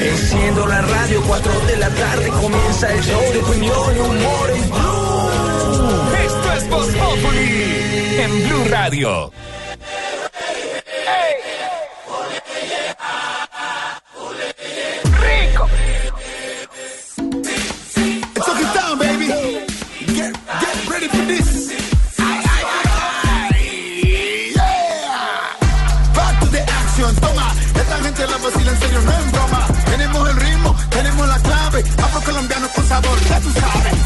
Enciendo la radio, 4 de la tarde comienza el show de opinión y humor en Blue. Esto es Voz Populi en Blue Radio. Rico. Took it down, baby. Get, get ready for this. Vacila en serio, no es broma. Tenemos el ritmo, tenemos la clave. Afro colombiano con sabor, ya tú sabes.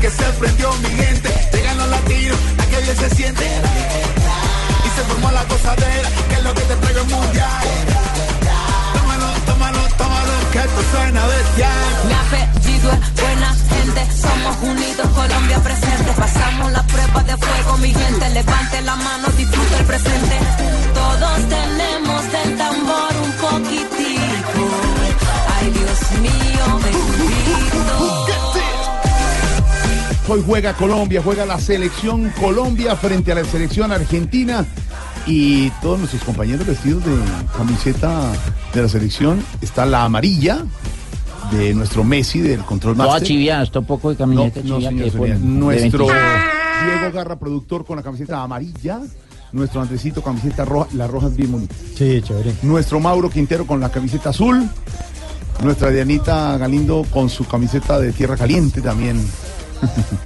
Que se prendió mi gente. Llegan los latinos, a bien se siente. Y se formó la gozadera, que es lo que te traigo el mundial. Tómalo, tómalo, tómalo, que esto suena bestial. Mi apellido es buena gente, somos unidos, Colombia presente. Pasamos la prueba de fuego, mi gente. Levante la mano, disfruta el presente. Todos tenemos del tambor Hoy juega Colombia, juega la selección Colombia frente a la selección Argentina y todos nuestros compañeros vestidos de camiseta de la selección. Está la amarilla de nuestro Messi del Control Toda Master. chivia, está un poco de camiseta no, chivia señor, que fue señor. de Nuestro 25. Diego Garra, productor con la camiseta amarilla. Nuestro Andresito, camiseta roja. La roja es bien bonita. Sí, chévere. Nuestro Mauro Quintero con la camiseta azul. Nuestra Dianita Galindo con su camiseta de tierra caliente también.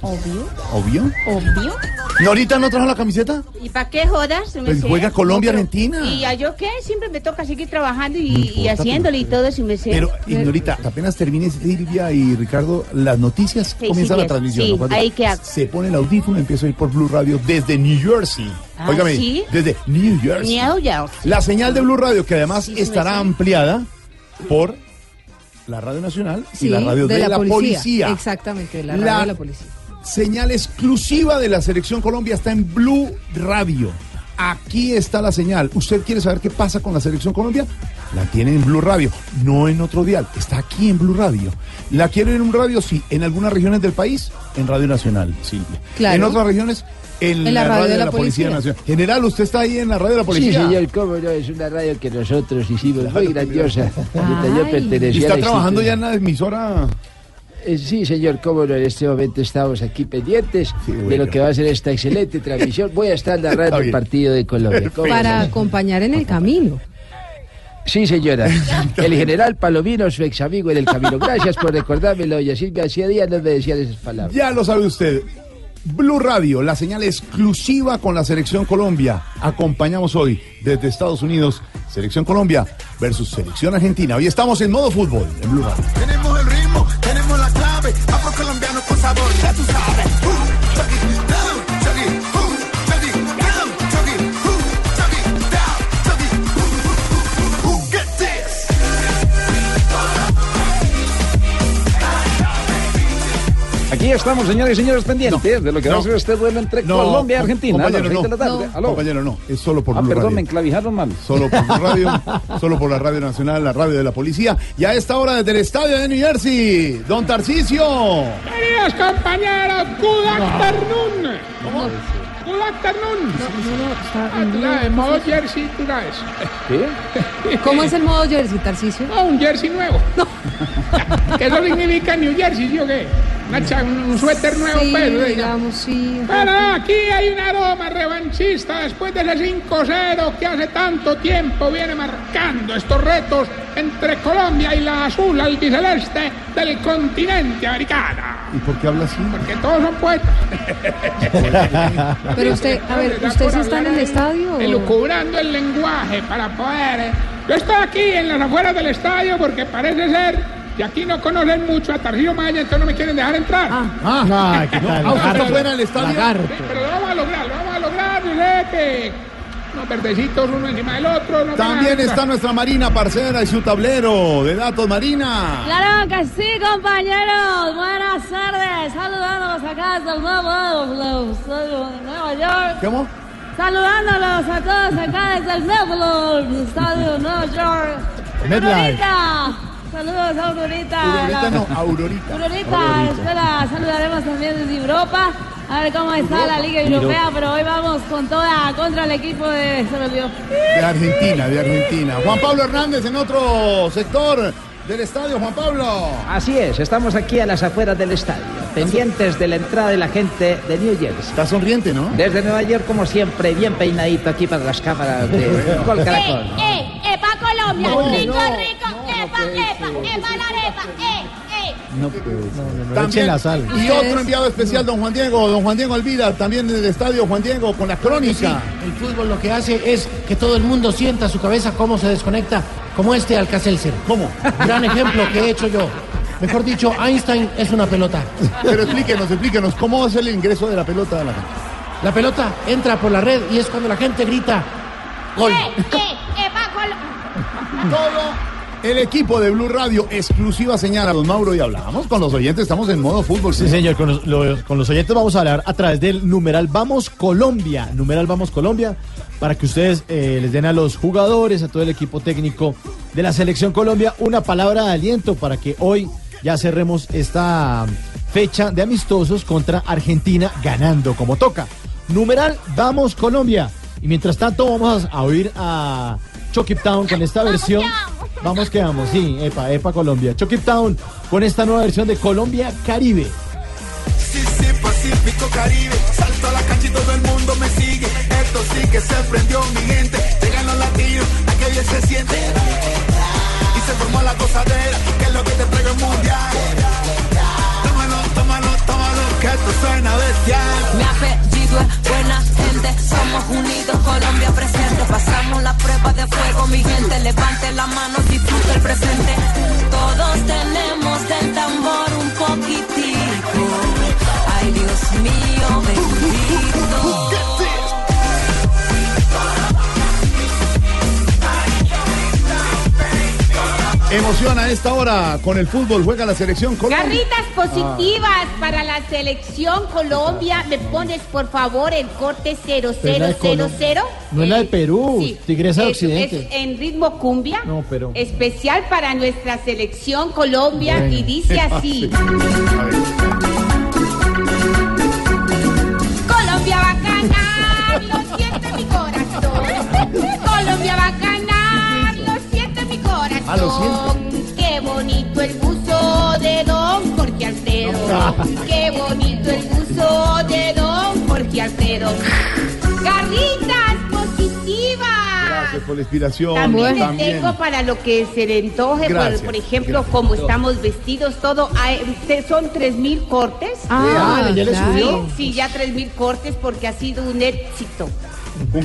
Obvio, Obvio. obvio. ¿Norita no trajo la camiseta? ¿Y para qué jodas? Pues juega Colombia, Argentina. ¿Y a yo qué? Siempre me toca seguir trabajando y, y haciéndole y todo, si me sé. Pero, Ignorita, apenas termine Silvia y Ricardo las noticias, Sí, comienza sí, la bien. transmisión. Sí, ¿no? Cuando ahí hago. Se pone el audífono, empiezo a ir por Blue Radio desde New Jersey. Ah, Óigame, ¿sí? desde New Jersey. Miau. La señal de Blue Radio, que además Sí, sí, estará me sé. ampliada por la Radio Nacional y Sí, la radio de, la, policía. Exactamente, la La- radio de la policía. Señal exclusiva de la Selección Colombia está en Blue Radio. Aquí está la señal. ¿Usted quiere saber qué pasa con la Selección Colombia? La tiene en Blue Radio, no en otro dial. Está aquí en Blue Radio. ¿La quiere en un radio? Sí. ¿En algunas regiones del país? En Radio Nacional, Silvia. Claro. ¿En otras regiones? En, la, radio, de la, Policía. Nacional. General, ¿usted está ahí en la radio de la Sí, Policía? señor, cómo no, es una radio que nosotros hicimos muy grandiosa. Yo pertenecía ¿Y está trabajando ya en la emisora? Eh, Sí, señor, cómo no, en este momento estamos aquí pendientes Sí, de lo que va a ser esta excelente transmisión. Voy a estar narrando el partido de Colombia. ¿Cómo Para no? acompañar en el camino. Sí, señora. El general Palomino, su ex amigo en el camino. Gracias por recordármelo. Y así me hacía días no me decían esas palabras. Ya lo sabe usted. Blue Radio, la señal exclusiva con la Selección Colombia. Acompañamos hoy desde Estados Unidos, Selección Colombia versus Selección Argentina. Hoy estamos en modo fútbol en Blue Radio. Tenemos el ritmo, tenemos la clave. Afro colombiano con sabor, ya tú sabes. Aquí estamos, señores y señores, pendientes de lo que va a no. ser este duelo entre No, Colombia y Argentina. a las compañero, seis de la no. tarde. No. Aló. Compañero, no, es solo por Ah, Blue perdón, me enclavijaron mal. Solo por Blue Radio, solo por la Radio Nacional, la radio de la policía. Y a esta hora desde el estadio de New Jersey, Don Tarcicio. Queridos compañeros, good afternoon. ¿Cómo? Good afternoon. Tú sabes, modo jersey, tú sabes. ¿Qué? ¿Cómo es el modo jersey, Tarcicio? No, un jersey nuevo. ¿Qué eso significa New Jersey, sí o qué? Una cha- un, un suéter nuevo, Sí, pues. diga. digamos, sí. Pero aquí hay un aroma revanchista después de ese 5-0 que hace tanto tiempo viene marcando estos retos entre Colombia y la azul albiceleste del continente americano. ¿Y por qué habla así? Porque todos son poetas. Pero usted, a ver, Les da ¿usted por sí está en el estadio? Elucubrando el lenguaje para poder. eh. Yo estoy aquí en las afueras del estadio porque parece ser que aquí no conocen mucho a Tarcillo Maya, entonces no me quieren dejar entrar. Ah, ¿qué tal? ¿Ah, usted está fuera del estadio? Sí, pero lo vamos a lograr, lo vamos a lograr. Giuseppe. Unos verdecitos uno encima del otro. no También está nuestra Marina Parcera y su tablero de datos, Marina. Claro que sí, compañeros. Buenas tardes. Saludándolos acá desde el nuevo estadio de Nueva York. ¿Cómo? Saludándolos a todos acá desde el nuevo estadio de Nueva York. MetLife. Aurorita. Saludos a Aurorita. Aurorita La- no, Aurorita. Aurorita, espera, saludaremos también desde Europa. A ver cómo está la Liga Europea, pero hoy vamos con toda contra el equipo de. Se me olvidó. De Argentina, de Argentina. Juan Pablo Hernández en otro sector del estadio, Juan Pablo. Así es, estamos aquí a las afueras del estadio, pendientes de la entrada de la gente de New Jersey. Está sonriente, ¿no? Desde Nueva York, como siempre, bien peinadito aquí para las cámaras de Gol Caracol. ¡Eh, eh, pa' Colombia! No, ¡Rico, no, rico! ¡Epa, epa! ¡Epa la arepa! ¡Eh, eh! No, También, y otro enviado especial, don Juan Diego, don Juan Diego Alvida, también del estadio, Juan Diego, con la crónica. El fútbol lo que hace es que todo el mundo sienta su cabeza cómo se desconecta, como este Alcacelser. ¿Cómo? Gran ejemplo que he hecho yo. Mejor dicho, Einstein es una pelota. Pero explíquenos, explíquenos, ¿cómo es el ingreso de la pelota a la gente? La pelota entra por la red y es cuando la gente grita gol. ¡Eh, eh! ¡Epa, Colombia! Todo el equipo de Blue Radio, exclusiva señal a don Mauro y hablamos con los oyentes, estamos en modo fútbol. Sí, señor, con los, los- con los oyentes vamos a hablar a través del numeral Vamos Colombia, numeral Vamos Colombia, para que ustedes eh, les den a los jugadores, a todo el equipo técnico de la Selección Colombia una palabra de aliento para que hoy ya cerremos esta fecha de amistosos contra Argentina ganando como toca. Numeral Vamos Colombia. Y mientras tanto vamos a oír a Chucky Town con esta versión. Vamos que vamos, sí, Epa, Epa Colombia. Chucky Town con esta nueva versión de Colombia Caribe. Sí, sí, Pacífico Caribe. Salto a la cancha y todo el mundo me sigue. Esto sí que se prendió mi gente. Llegan los latinos, aquello bien se siente. Y se formó la gozadera, que es lo que te traigo el mundial. Tómalo, tómalo, tómalo, que esto suena bestial. Mi es buena gente, somos unidos, Colombia presente. Pasamos la prueba de fuego, mi gente. Levante la mano, disfruta el presente. Todos tenemos del tambor un poquitico. Ay, Dios mío, bendito. Emoción a esta hora con el fútbol, juega la selección Colombia. Garritas positivas para la selección Colombia. ¿Me pones, por favor, el corte Pero es la de 0000? No es la de Perú, Sí. Tigresa de Es- Occidente. es en ritmo cumbia. No, pero- Especial para nuestra selección Colombia. Bueno. Y dice así. Colombia va a ganar, lo siente mi corazón. Colombia va Ah, lo Qué bonito el buzo de don Jorge Alfredo. Qué bonito el buzo de don Jorge Alfredo. Garritas positivas. Gracias por la inspiración. También les también. tengo para lo que se le antoje, por, ejemplo, gracias. como estamos vestidos, todo. hay- te- son tres mil cortes. Ah, ¿ya le subió? Sí, ya tres mil cortes porque ha sido un éxito.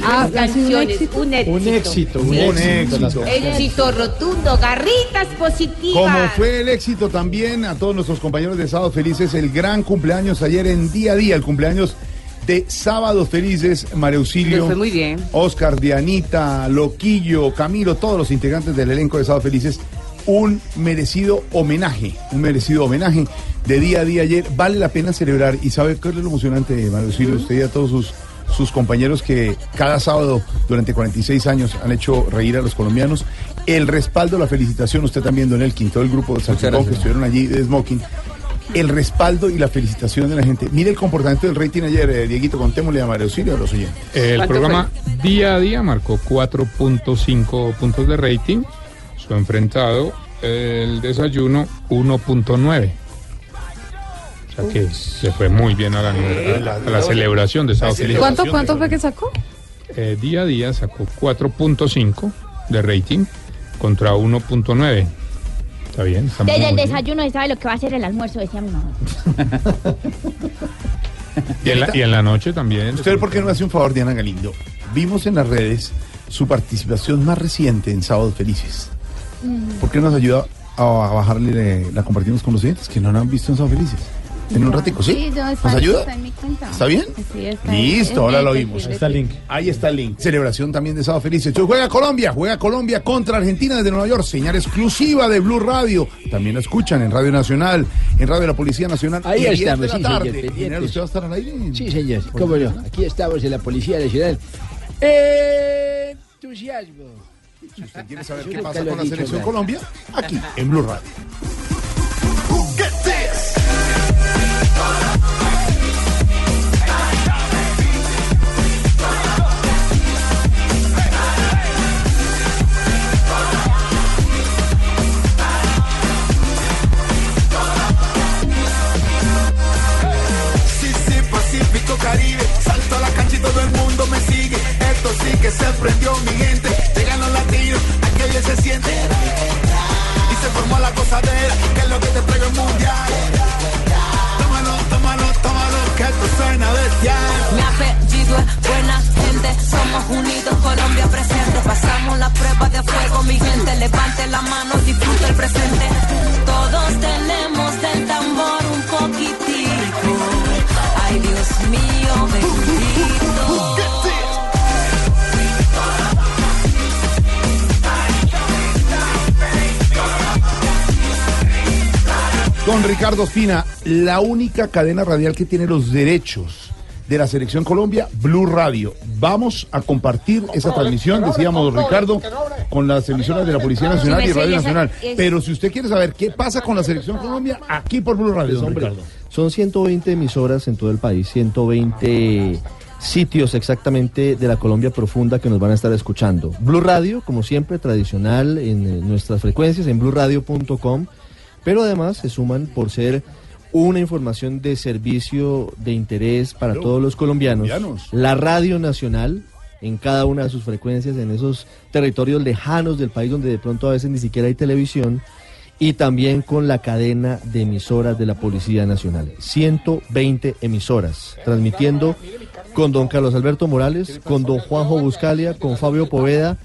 Ah, Las ¿ha sido un éxito? un éxito. Un éxito, un éxito. éxito. Éxito rotundo, garritas positivas. Como fue el éxito también a todos nuestros compañeros de Sábados Felices, el gran cumpleaños ayer en día a día, el cumpleaños de Sábados Felices, María Auxilio, fue muy bien. Oscar, Dianita, Loquillo, Camilo, todos los integrantes del elenco de Sábados Felices, un merecido homenaje, un merecido homenaje de día a día ayer. Vale la pena celebrar y sabe qué es lo emocionante, María Auxilio, usted y a todos sus sus compañeros que cada sábado durante 46 años han hecho reír a los colombianos. El respaldo, la felicitación, usted también, Don Elkin, todo el grupo de Salpicón que estuvieron allí de Smoking. El respaldo y la felicitación de la gente. Mire el comportamiento del rating ayer, eh, Dieguito, contémosle a María Auxilio a los oyentes. El programa día a día marcó 4.5 puntos de rating. Su enfrentado, el desayuno, 1.9. O sea que se fue muy bien a la, a- a la celebración de Sábado Feliz. ¿Cuánto, cuánto fue que sacó? Eh, día a día sacó 4.5 de rating contra 1.9. Está bien, está muy Desde el bien. desayuno se sabe lo que va a ser el almuerzo, decía mi mamá. Y en, la, y en la noche también. ¿Usted por qué no hace un favor, Diana Galindo? Vimos en las redes su participación más reciente en Sábados Felices. ¿Por qué nos ayuda a, bajarle, la compartimos con los oyentes que no la han visto en Sábados Felices? En un ratico, ¿sí? Sí, ¿Nos ayuda? está en mi cuenta. ¿Está bien? Sí, está Listo, ahora lo vimos. Ahí está el link. Ahí está el link. Celebración también de Sábado Feliz. Entonces juega Colombia, juega Colombia contra Argentina desde Nueva York. Señal exclusiva de Blue Radio. También lo escuchan en Radio Nacional, en Radio de la Policía Nacional. Ahí y a 10 estamos, de la sí, tarde. señor, ¿Usted va a estar al aire? Sí, señor, cómo no. Aquí estamos en la Policía Nacional. Entusiasmo. Si usted quiere saber Yo qué pasa con la Selección. Colombia, aquí en Blue Radio. Que se prendió mi gente. Llegan los latinos, bien se siente. Y se formó la gozadera, que es lo que te traigo el mundial. Que esto suena bestial. Mi apellido es buena gente, somos unidos, Colombia presente. Pasamos la prueba de fuego, mi gente. Levante la mano, disfrute el presente. Todos tenemos del tambor un poquitico. Ay, Dios mío, bendito. Don Ricardo Espina, la única cadena radial que tiene los derechos de la Selección Colombia, Blue Radio. Vamos a compartir esa transmisión, decíamos don Ricardo, con las emisoras de la Policía Nacional y Radio Nacional. Pero si usted quiere saber qué pasa con la Selección Colombia, aquí por Blue Radio, don Hombre, Ricardo. Son 120 emisoras en todo el país, 120 sitios exactamente de la Colombia profunda que nos van a estar escuchando. Blue Radio, como siempre, tradicional en eh, nuestras frecuencias, en blueradio.com, pero además se suman por ser una información de servicio de interés para todos los colombianos. colombianos. La Radio Nacional en cada una de sus frecuencias, en esos territorios lejanos del país donde de pronto a veces ni siquiera hay televisión, y también con la cadena de emisoras de la Policía Nacional. 120 emisoras, transmitiendo con don Carlos Alberto Morales, con don Juanjo Buscalia, con Fabio Poveda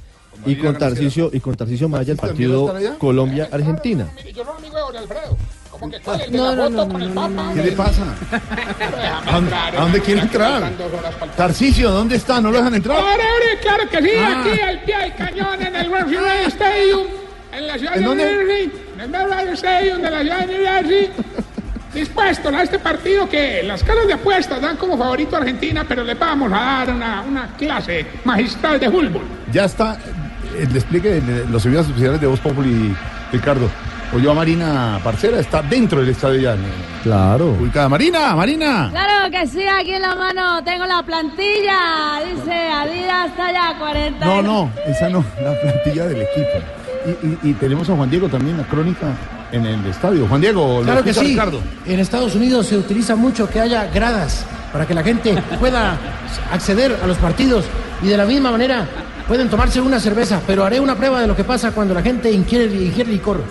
y con Tarcisio y con Tarcisio Maya, el partido Colombia-Argentina. Yo no amigo de Jorge Alfredo. Como que cuál, el de No, no, no, con no, el no, Papa. ¿Qué le pasa? ¿A dónde, quiere entrar? Tarcicio, ¿dónde está? ¿No lo dejan entrar? Ahora, ahora, claro que sí, Ah. aquí al pie del cañón en el Wembley Stadium, en la ciudad ¿En de? New Jersey, en el Wembley Stadium de la ciudad de New Jersey. Dispuestos a este partido que las caras de apuestas dan como favorito a Argentina, pero le vamos a dar una, una clase magistral de fútbol. Ya está el despliegue de los servicios especiales de Voz Populi, Ricardo. Oyó a Marina Parcera, está dentro del estadio ya. Claro. Ubicada. Marina, Marina. Claro que sí, aquí en la mano tengo la plantilla. Dice Adidas talla 40. No, no, esa no, la plantilla del equipo. Y, y- y tenemos a Juan Diego también, la crónica en el estadio. Juan Diego, lo Claro que sí. Ricardo. En Estados Unidos se utiliza mucho que haya gradas para que la gente pueda acceder a los partidos y de la misma manera pueden tomarse una cerveza, pero haré una prueba de lo que pasa cuando la gente ingiere, ingiere licor.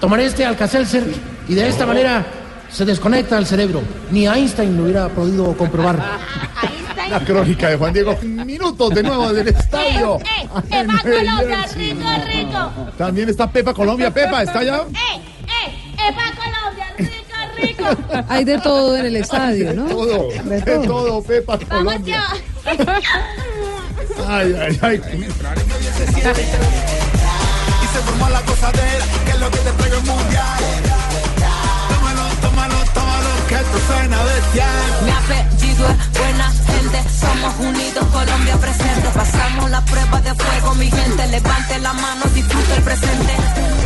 Tomaré este Alka-Seltzer y de esta manera se desconecta el cerebro. Ni Einstein lo hubiera podido comprobar. La crónica de Juan Diego. Minutos de nuevo del estadio. ¡Eh! ¡Eh! ¡Epa Colombia, rico, rico! También está Pepa Colombia. Pepa, ¿está allá? ¡Eh! ¡Eh! ¡Epa Colombia, rico, rico! Hay de todo en el estadio, ¿no? Todo, de todo, Pepa ¡Vamos Colombia. Ay, ay, ay. Y se formó la gozadera, que es lo que te traigo el mundial. Tómalo, tómalo, tómalo, que esto suena bestial. Mi apellido es buena gente, somos unidos, Colombia presente. Pasamos la prueba de fuego, mi gente. Levante la mano, disfrute el presente.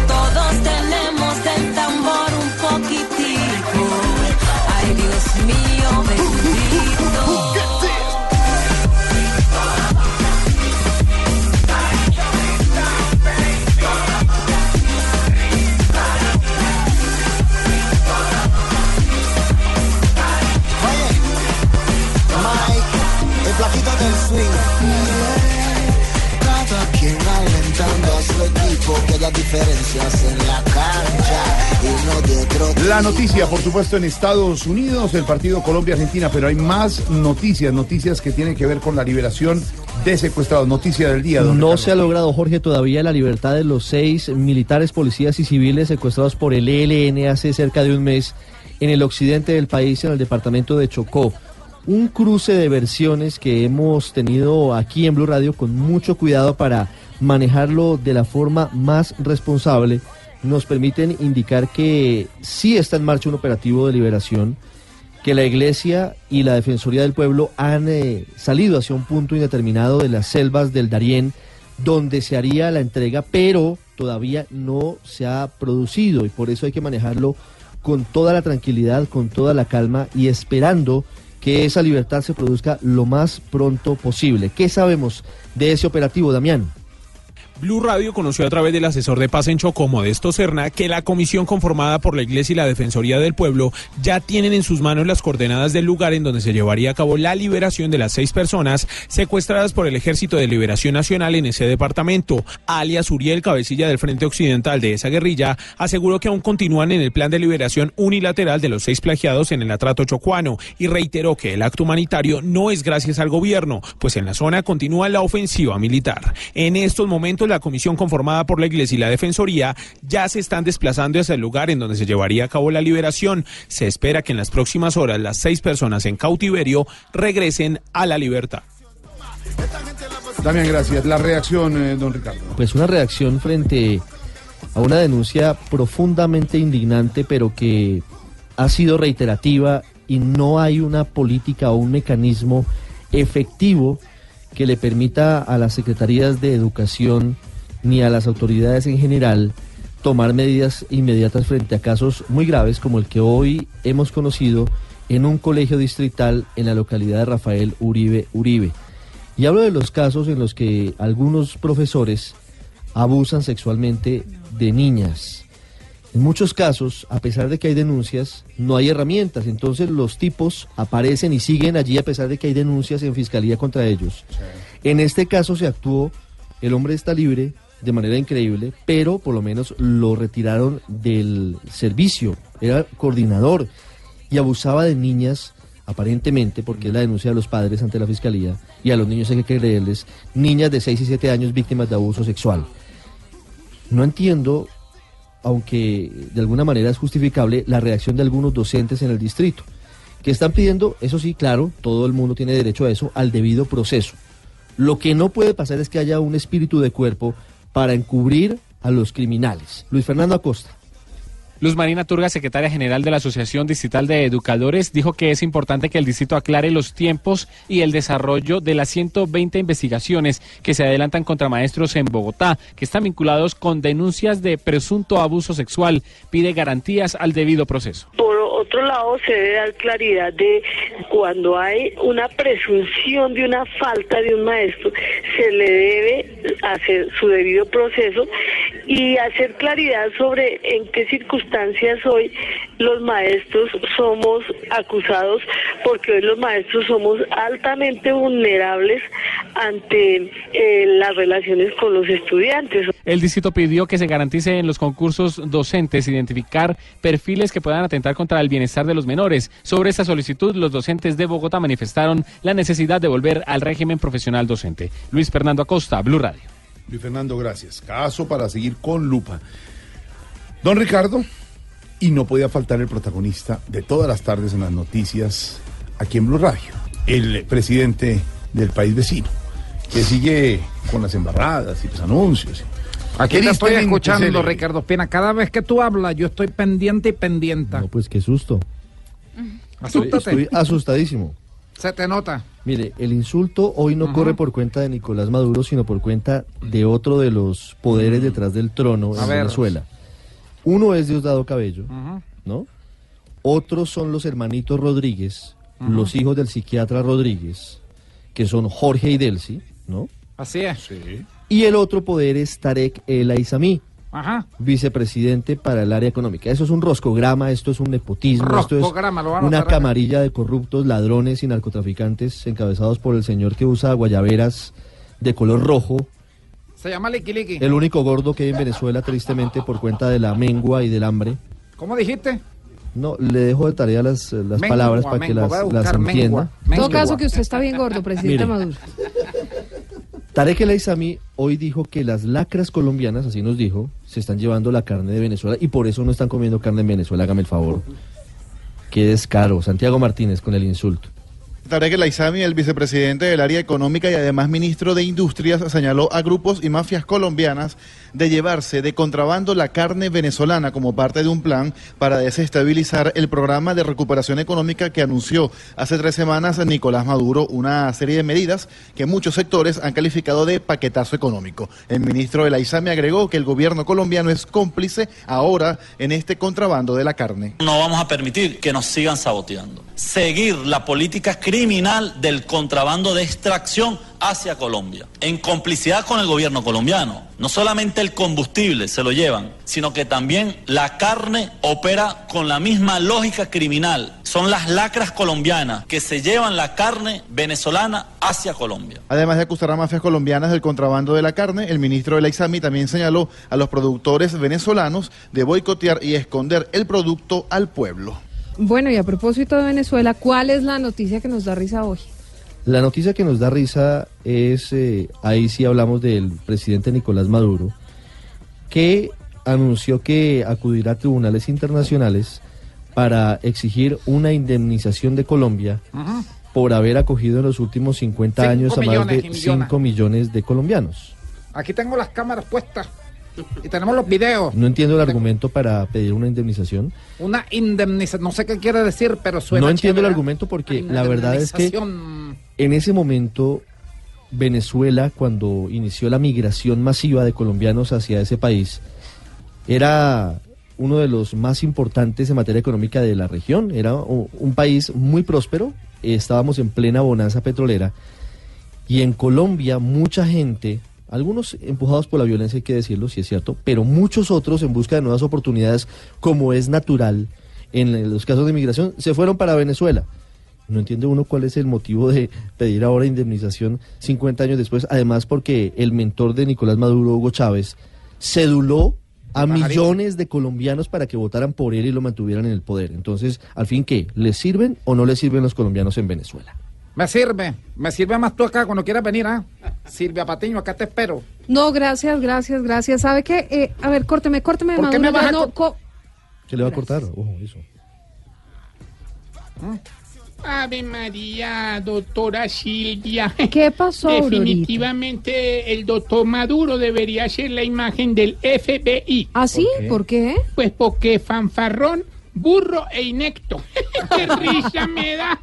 Todos tenemos del tambor un poquitico. Ay, Dios mío, bendito. Su equipo, que haya diferencias en la cancha y no de otro La noticia, por supuesto, en Estados Unidos, el partido Colombia-Argentina, pero hay más noticias, noticias que tienen que ver con la liberación de secuestrados. Noticia del día, don No Ricardo. se ha logrado, Jorge, todavía la libertad de los seis militares, policías y civiles secuestrados por el ELN hace cerca de un mes en el occidente del país, en el departamento de Chocó. Un cruce de versiones que hemos tenido aquí en Blue Radio con mucho cuidado para manejarlo de la forma más responsable. Nos permiten indicar que sí está en marcha un operativo de liberación, que la Iglesia y la Defensoría del Pueblo han eh, salido hacia un punto indeterminado de las selvas del Darién, donde se haría la entrega, pero todavía no se ha producido y por eso hay que manejarlo con toda la tranquilidad, con toda la calma y esperando que esa libertad se produzca lo más pronto posible. ¿Qué sabemos de ese operativo, Damián? Blue Radio conoció a través del asesor de paz en Chocó, Modesto Serna, que la comisión conformada por la Iglesia y la Defensoría del Pueblo ya tienen en sus manos las coordenadas del lugar en donde se llevaría a cabo la liberación de las seis personas secuestradas por el Ejército de Liberación Nacional en ese departamento. Alias Uriel, cabecilla del Frente Occidental de esa guerrilla, aseguró que aún continúan en el plan de liberación unilateral de los seis plagiados en el atrato chocuano y reiteró que el acto humanitario no es gracias al gobierno, pues en la zona continúa la ofensiva militar. En estos momentos la comisión conformada por la Iglesia y la Defensoría ya se están desplazando hacia el lugar en donde se llevaría a cabo la liberación. Se espera que en las próximas horas las seis personas en cautiverio regresen a la libertad. Damián, gracias. La reacción, eh, don Ricardo. Pues una reacción frente a una denuncia profundamente indignante, pero que ha sido reiterativa y no hay una política o un mecanismo efectivo que le permita a las secretarías de educación ni a las autoridades en general tomar medidas inmediatas frente a casos muy graves como el que hoy hemos conocido en un colegio distrital en la localidad de Rafael Uribe Uribe. Y hablo de los casos en los que algunos profesores abusan sexualmente de niñas. En muchos casos, a pesar de que hay denuncias, no hay herramientas. Entonces los tipos aparecen y siguen allí a pesar de que hay denuncias en fiscalía contra ellos. En este caso se actuó, el hombre está libre de manera increíble, pero por lo menos lo retiraron del servicio. Era coordinador y abusaba de niñas aparentemente, porque es la denuncia de los padres ante la fiscalía, y a los niños hay que creerles, niñas de 6 y 7 años víctimas de abuso sexual. No entiendo, aunque de alguna manera es justificable, la reacción de algunos docentes en el distrito, que están pidiendo, eso sí, claro, todo el mundo tiene derecho a eso, al debido proceso. Lo que no puede pasar es que haya un espíritu de cuerpo para encubrir a los criminales. Luis Fernando Acosta. Luz Marina Turga, secretaria general de la Asociación Distrital de Educadores, dijo que es importante que el distrito aclare los tiempos y el desarrollo de las 120 investigaciones que se adelantan contra maestros en Bogotá, que están vinculados con denuncias de presunto abuso sexual. Pide garantías al debido proceso. Por otro lado, se debe dar claridad de cuando hay una presunción de una falta de un maestro, se le debe hacer su debido proceso y hacer claridad sobre en qué circunstancias hoy los maestros somos acusados, porque hoy los maestros somos altamente vulnerables ante eh, las relaciones con los estudiantes. El distrito pidió que se garantice en los concursos docentes identificar perfiles que puedan atentar contra el bienestar de los menores. Sobre esta solicitud, los docentes de Bogotá manifestaron la necesidad de volver al régimen profesional docente. Luis Fernando Acosta, Blue Radio. Luis Fernando, gracias. Caso para seguir con lupa. Don Ricardo, y no podía faltar el protagonista de todas las tardes en las noticias aquí en Blue Radio, el presidente del país vecino, que sigue con las embarradas y los anuncios. Aquí te ¿Qué estoy escuchando? Ricardo Espina. Cada vez que tú hablas, yo estoy pendiente y pendiente. No, pues qué susto. Asústate. Estoy asustadísimo. Se te nota. Mire, el insulto hoy no corre por cuenta de Nicolás Maduro, sino por cuenta de otro de los poderes detrás del trono en. Venezuela. Uno es Diosdado Cabello. ¿no? Otros son los hermanitos Rodríguez, los hijos del psiquiatra Rodríguez, que son Jorge y Delcy, ¿no? Así es. Y el otro poder es Tarek El Aizami, Ajá. vicepresidente para el área económica. Eso es un roscograma, esto es un nepotismo, esto es una camarilla de corruptos, ladrones y narcotraficantes encabezados por el señor que usa guayaberas de color rojo, Se llama Liqui el único gordo que hay en Venezuela tristemente por cuenta de la mengua y del hambre. ¿Cómo dijiste? No, le dejo de tarea las, las Mengua, palabras para que las, entienda. En todo caso que usted está bien gordo, presidente Mire. Maduro. Tarek El Aizami hoy dijo que las lacras colombianas, así nos dijo, se están llevando la carne de Venezuela y por eso no están comiendo carne en Venezuela, hágame el favor. Qué descaro. Santiago Martínez con el insulto. Tarek El Aizami, el vicepresidente del área económica y además ministro de Industrias, señaló a grupos y mafias colombianas de llevarse de contrabando la carne venezolana como parte de un plan para desestabilizar el programa de recuperación económica que anunció hace tres semanas Nicolás Maduro, una serie de medidas que muchos sectores han calificado de paquetazo económico. El ministro El Aizami agregó que el gobierno colombiano es cómplice ahora en este contrabando de la carne. No vamos a permitir que nos sigan saboteando. Seguir la política criminal del contrabando de extracción hacia Colombia, en complicidad con el gobierno colombiano. No solamente el combustible se lo llevan, sino que también la carne opera con la misma lógica criminal. Son las lacras colombianas que se llevan la carne venezolana hacia Colombia. Además de acusar a mafias colombianas del contrabando de la carne, el ministro del Exami también señaló a los productores venezolanos de boicotear y esconder el producto al pueblo. Bueno, y a propósito de Venezuela, ¿cuál es la noticia que nos da risa hoy? La noticia que nos da risa es, eh, ahí sí hablamos del presidente Nicolás Maduro, que anunció que acudirá a tribunales internacionales para exigir una indemnización de Colombia Ajá. por haber acogido en los últimos 50 Cinco años a más millones de y millones. 5 millones de colombianos. Aquí tengo las cámaras puestas y tenemos los videos. No entiendo el argumento para pedir una indemnización. Una indemnización, no sé qué quiere decir, pero suena no entiendo el argumento porque la verdad es que en ese momento Venezuela, cuando inició la migración masiva de colombianos hacia ese país, era uno de los más importantes en materia económica de la región. Era un país muy próspero, estábamos en plena bonanza petrolera y en Colombia mucha gente, algunos empujados por la violencia, hay que decirlo, si es cierto, pero muchos otros en busca de nuevas oportunidades, como es natural en los casos de migración, se fueron para Venezuela. No entiende uno cuál es el motivo de pedir ahora indemnización 50 años después, además porque el mentor de Nicolás Maduro, Hugo Chávez, ceduló a millones de colombianos para que votaran por él y lo mantuvieran en el poder. Entonces, al fin, ¿qué? ¿Les sirven o no les sirven los colombianos en Venezuela? Me sirve, me sirve más tú acá cuando quieras venir, ¿ah? Silvia Patiño, acá te espero. No, gracias, gracias, gracias. ¿Sabe qué? Eh, a ver, córteme, córteme de ¿Por qué me vas a no, co- co- ¿Se le va a cortar? Ojo, eso. Ave María, doctora Silvia. ¿Qué pasó, Definitivamente el doctor Maduro debería ser la imagen del FBI. ¿Ah, sí? ¿Por qué? Pues porque fanfarrón, burro e inecto. ¡Qué risa me da!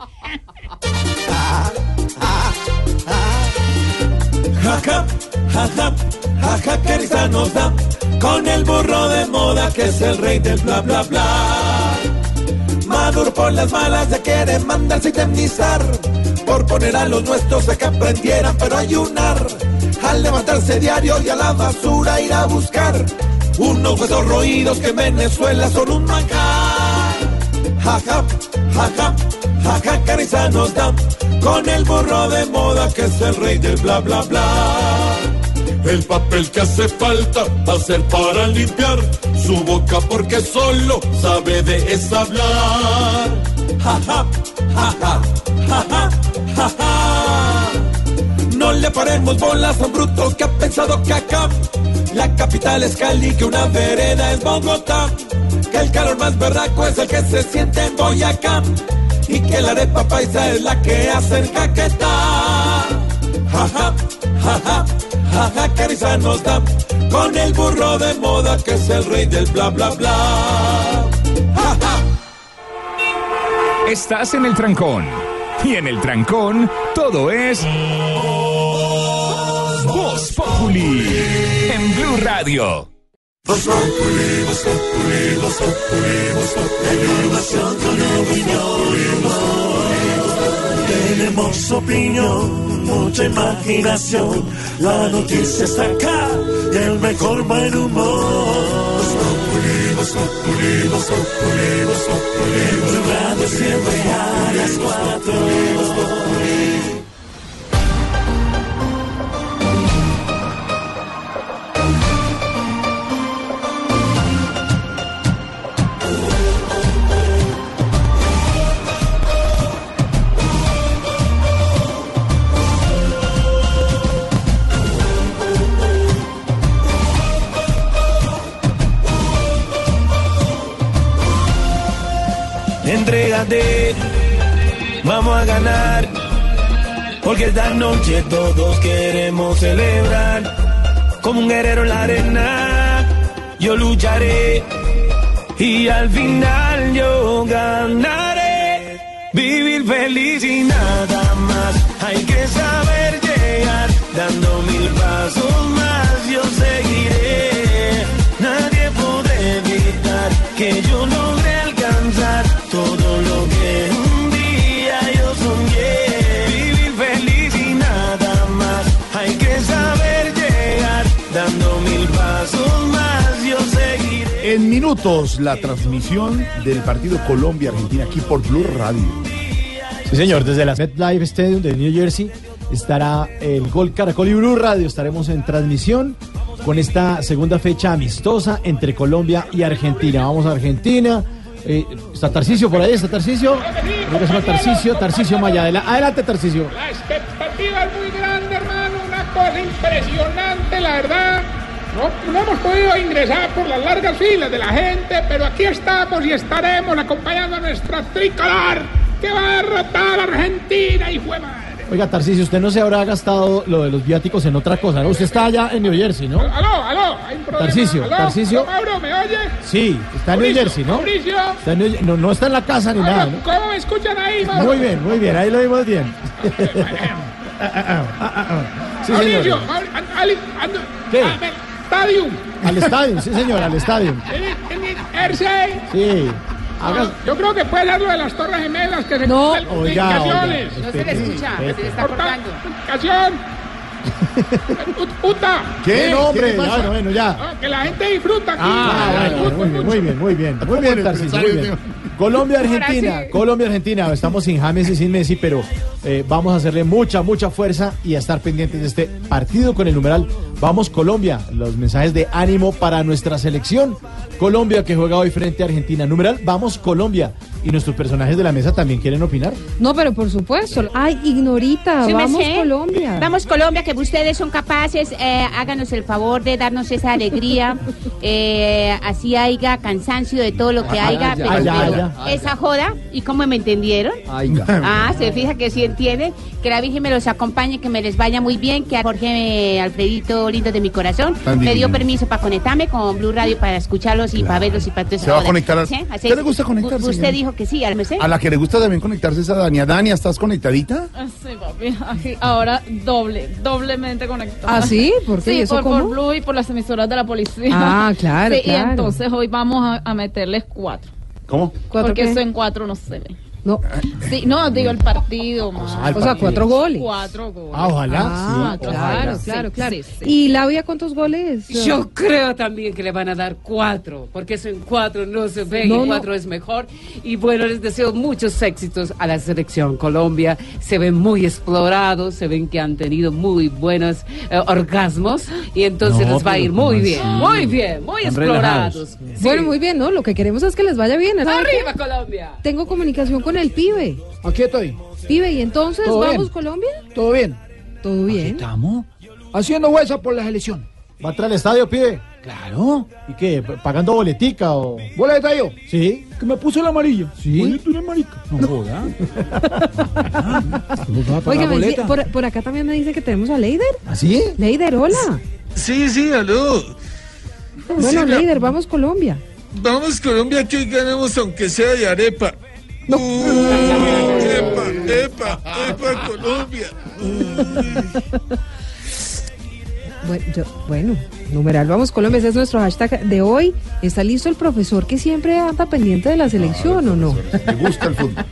Jaja, jaja, jaja, que risa nos da con el burro de moda que es el rey del bla bla bla. Maduro por las malas ya quiere mandarse indemnizar por poner a los nuestros a que aprendieran pero ayunar. Al levantarse diario y a la basura ir a buscar unos huesos roídos que en Venezuela son un manjar. Jaja, jaja, jaja, risa nos da con el burro de moda que es el rey del bla bla bla. El papel que hace falta ser para limpiar su boca porque solo sabe de es hablar. Jaja, jaja, jaja, jaja. No le paremos bolas a un bruto que ha pensado que acá la capital es Cali, que una vereda es Bogotá. Que el calor más berraco es el que se siente en Boyacá. Y que la arepa paisa es la que hace el caquetá. Jaja, jaja, jaja, risa nos da con el burro de moda que es el rey del bla bla bla. Jaja. Estás en el trancón. Y en el trancón, todo es. Voz Populi. En Blue Radio. Voz Populi, Voz Populi, Voz Populi, Voz Populi. Tenemos opinión, mucha imaginación. La noticia está acá y el mejor buen humor. Voz Populi, Voz Populi, Voz Populi, Voz Populi. Blue Radio siempre a las cuatro. Voz Populi. Vamos a ganar. Porque esta noche todos queremos celebrar. Como un guerrero en la arena, yo lucharé. Y al final yo ganaré. Vivir feliz y nada más. Hay que saber llegar. Dando mil pasos más, yo seguiré. Minutos, la transmisión del partido Colombia-Argentina aquí por Blue Radio. Sí, señor, desde la MetLife Stadium de New Jersey estará el Gol Caracol y Blue Radio. Estaremos en transmisión con esta segunda fecha amistosa entre Colombia y Argentina. Vamos a Argentina. Eh, está Tarcicio por ahí, está Tarcicio. Creo que se llama Tarcicio, Tarcicio Maya. Adela- Adelante, Tarcicio. La expectativa es muy grande, hermano, una cosa impresionante, la verdad. No, no hemos podido ingresar por las largas filas de la gente, pero aquí estamos y estaremos acompañando a nuestra tricolor que va a derrotar a Argentina y fue madre. Oiga, Tarcicio, usted no se habrá gastado lo de los viáticos en otra cosa, ¿no? Usted está allá en New Jersey, ¿no? Aló, aló, hay un problema. Tarcisio, Aló, Tarcisio. aló, Mauro, ¿me oye? Sí, está en New Mauricio, Jersey, ¿no? Mauricio. Está en New- no, no está en la casa ni nada, ¿no? ¿Cómo me escuchan ahí, Mauro? Muy bien, muy bien, ahí lo vimos bien. Mauricio, señor. Maur- an- Stadium. Al estadio, sí, señor, al estadio. En- en- Jersey. Sí. Haga- Yo creo que puede ser lo de las Torres Gemelas que se No. Oiga, comunicaciones. oiga, No se le escucha, se le está cortando. Uta. ¿Qué? No, hombre, ¿Qué pasa? ya, bueno, ya. No, que la gente disfruta aquí. Ah, bueno, muy bien, muy bien, muy bien. Muy bien, muy bien. Colombia, Argentina, Colombia, Argentina. Estamos sin James y sin Messi, pero eh, vamos a hacerle mucha, mucha fuerza y a estar pendientes de este partido con el numeral Vamos Colombia. Los mensajes de ánimo para nuestra selección. Colombia que juega hoy frente a Argentina. Numeral Vamos Colombia. Y nuestros personajes de la mesa también quieren opinar. No, pero por supuesto. Ay, ignorita, Sí, vamos sé. Colombia. Vamos Colombia, que ustedes son capaces, eh, háganos el favor de darnos esa alegría, eh, así haya cansancio de todo lo que Ah, haya, ya, pero, ya, pero ya. esa joda, ¿y cómo me entendieron? Ah, se fija que sí entienden, que la Virgen me los acompañe, que me les vaya muy bien, que a Jorge eh, Alfredito lindo de mi corazón me dio permiso para conectarme con Blue Radio para escucharlos y para verlos y para todo eso. Se va a conectar ¿Usted le gusta conectarse, U- Usted señor? dijo que sí, al A la que le gusta también conectarse es a Dania. Dania, ¿estás conectadita? Ah, Sí, papi. Aquí, ahora doble, doblemente conectado. ¿Ah, sí? ¿Por qué? Sí, ¿Y eso por, cómo? por Blue y por las emisoras de la policía. Ah, claro, Sí, claro. Y entonces hoy vamos a, a meterles cuatro. ¿Cómo? ¿Cuatro Porque qué? eso en cuatro no se ve. No. Sí, no, digo el partido. Ah, el O sea, partido. cuatro goles. Cuatro goles. Ah, ojalá. Ah, sí, claro, ojalá. claro, claro. sí, sí. ¿Y Labia cuántos goles? Yo creo también que le van a dar cuatro, porque eso en cuatro no se ve, No, y no. cuatro es mejor. Y bueno, les deseo muchos éxitos a la selección Colombia. Se ven muy explorados, se ven que han tenido muy buenos eh, orgasmos, y entonces No, les va a ir ¿cómo muy bien, muy bien, muy Están explorados. Bueno, muy bien, ¿no? Lo que queremos es que les vaya bien. ¿sabe qué? ¡Arriba Colombia! Tengo comunicación con el pibe. Aquí estoy. Pibe, ¿y entonces ¿Todo vamos bien? Colombia? ¿Todo bien? Todo bien. Estamos haciendo huesa por la selección. ¿Va a entrar al estadio, pibe? Claro. ¿Y qué? ¿Pagando boletica o...? ¿Boleta yo? Sí. Que me puso el amarillo. Sí. Oye, tú eres marica. No joda. Por, por acá también me dice que tenemos a Leider. ¿Así? Leider, hola. Sí, sí, aló. Bueno, Sí, la- Leider, vamos Colombia. Vamos Colombia que hoy ganamos aunque sea de arepa. No. Epa, epa, epa, Colombia. Bueno, yo- bueno, numeral, vamos Colombia, ese es nuestro hashtag de hoy. ¿Está listo el profesor que siempre anda pendiente de la selección o no? Me gusta el fútbol.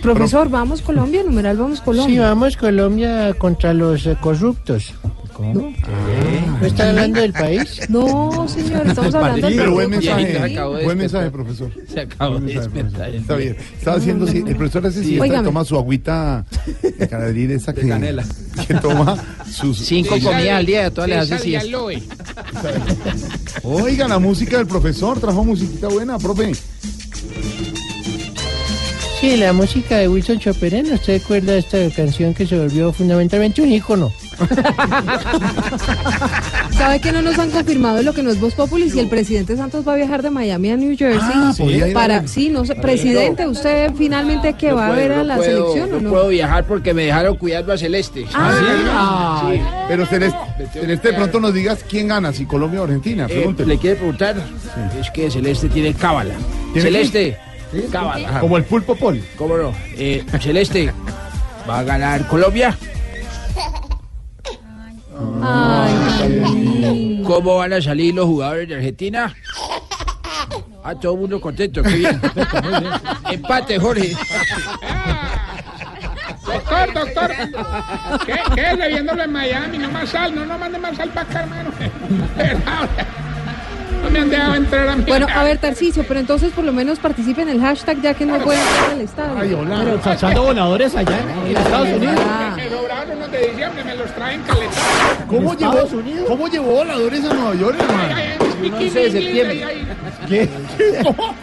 Profesor, vamos Colombia, numeral, vamos Colombia. Sí, vamos Colombia contra los eh, corruptos. ¿Cómo? ¿No está hablando del país? No, señor, estamos hablando del Pero buen mensaje, buen mensaje, profesor. Se acabó de despertar. Está bien. Estaba haciendo, sí, el profesor hace Óigame. toma su agüita de esa que, canela. que toma sus... Cinco comidas al día, todas las hace. Oiga, la música del profesor, trajo musiquita buena, profe. Sí, la música de Wilson Chopereno. ¿Usted recuerda esta canción que se volvió fundamentalmente un ícono ¿Sabe que no nos han confirmado lo que no es Voz Populi? Si el presidente Santos va a viajar de Miami a New Jersey. Ah, para, sí, no sé, presidente, ¿usted finalmente que va a ver a la selección o no? puedo viajar porque me dejaron cuidando a Celeste. Ah, Pero Celeste, Celeste, de pronto nos digas quién gana, si Colombia o Argentina. Eh. ¿Le quiere preguntar? Es que Celeste tiene cábala. ¿Tiene Celeste, cábala. Como el pulpo pol. ¿Cómo no? Eh, Celeste, ¿va a ganar Colombia? Ay, ¿Cómo van a salir los jugadores de Argentina? Ah, todo el mundo contento, qué bien. Empate, Jorge. Doctor, doctor. ¿Qué, qué? Le viéndolo en Miami, no más sal, no, no mande más sal para acá, hermano. Me han dejado entrar a mi Bueno, a ver, Tarcicio, pero entonces por lo menos participe en el hashtag ya que no puede entrar al estadio. Ay, hola. Pero está echando voladores allá en, Estados Unidos. Me sobraron unos de diciembre, me los traen caletados. ¿Cómo llevó. ¿Cómo llevó voladores a Nueva York, hermano? Ay, ay, speaking once de English, septiembre. ¿Qué?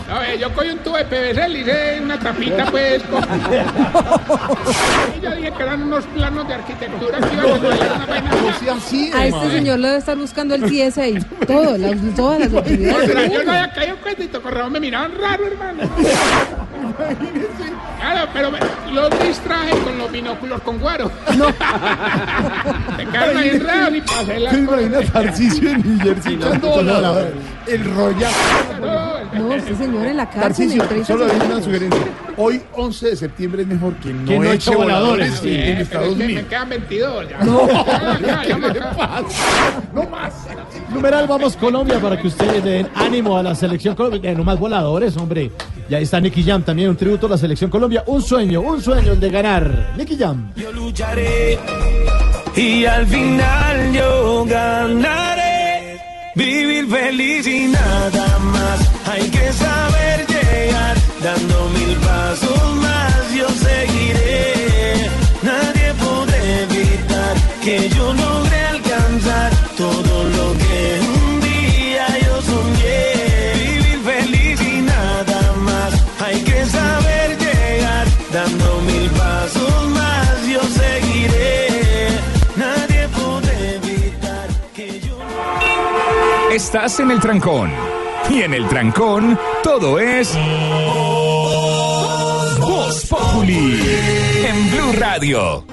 No, eh, yo cogí un tubo de PVC, le hice una tapita, pues. con- y yo dije que eran unos planos de arquitectura que iban a desvelar una vaina. No sea así, A este señor le debe estar buscando el TSA. Todo, las, todas las No, actividades. pero yo no había caído en cuenta y Tocorreo me miraban raro, hermano. Claro, pero me- los distraje con los binóculos con guaro. No. Se quedaron ahí enredados y pasé la ¿Te imaginas Tarcicio en New Jersey? El rollazo. No, este señor en la cárcel. Tarcicio, en 30 solo le doy una sugerencia. Hoy, 11 de septiembre, es mejor que no, Que no eche voladores, voladores sí. en Eh, Estados es que me Unidos. quedan 22 ya. No, Ya, ya, ¿qué ya, le pasa? No más. Numeral Vamos Colombia para que ustedes le den ánimo a la selección Colombia. Eh, no más voladores, hombre. Y ahí está Nicky Jam también, un tributo a la selección Colombia. Un sueño, un sueño el de ganar. Nicky Jam. Yo lucharé y al final yo ganaré. Vivir feliz y nada más. Hay que saber llegar dando mil pasos más. Yo seguiré. Nadie podrá evitar que yo logre alcanzar todo Estás en el trancón. Y en el trancón, todo es. Voz Populi. En Blue Radio.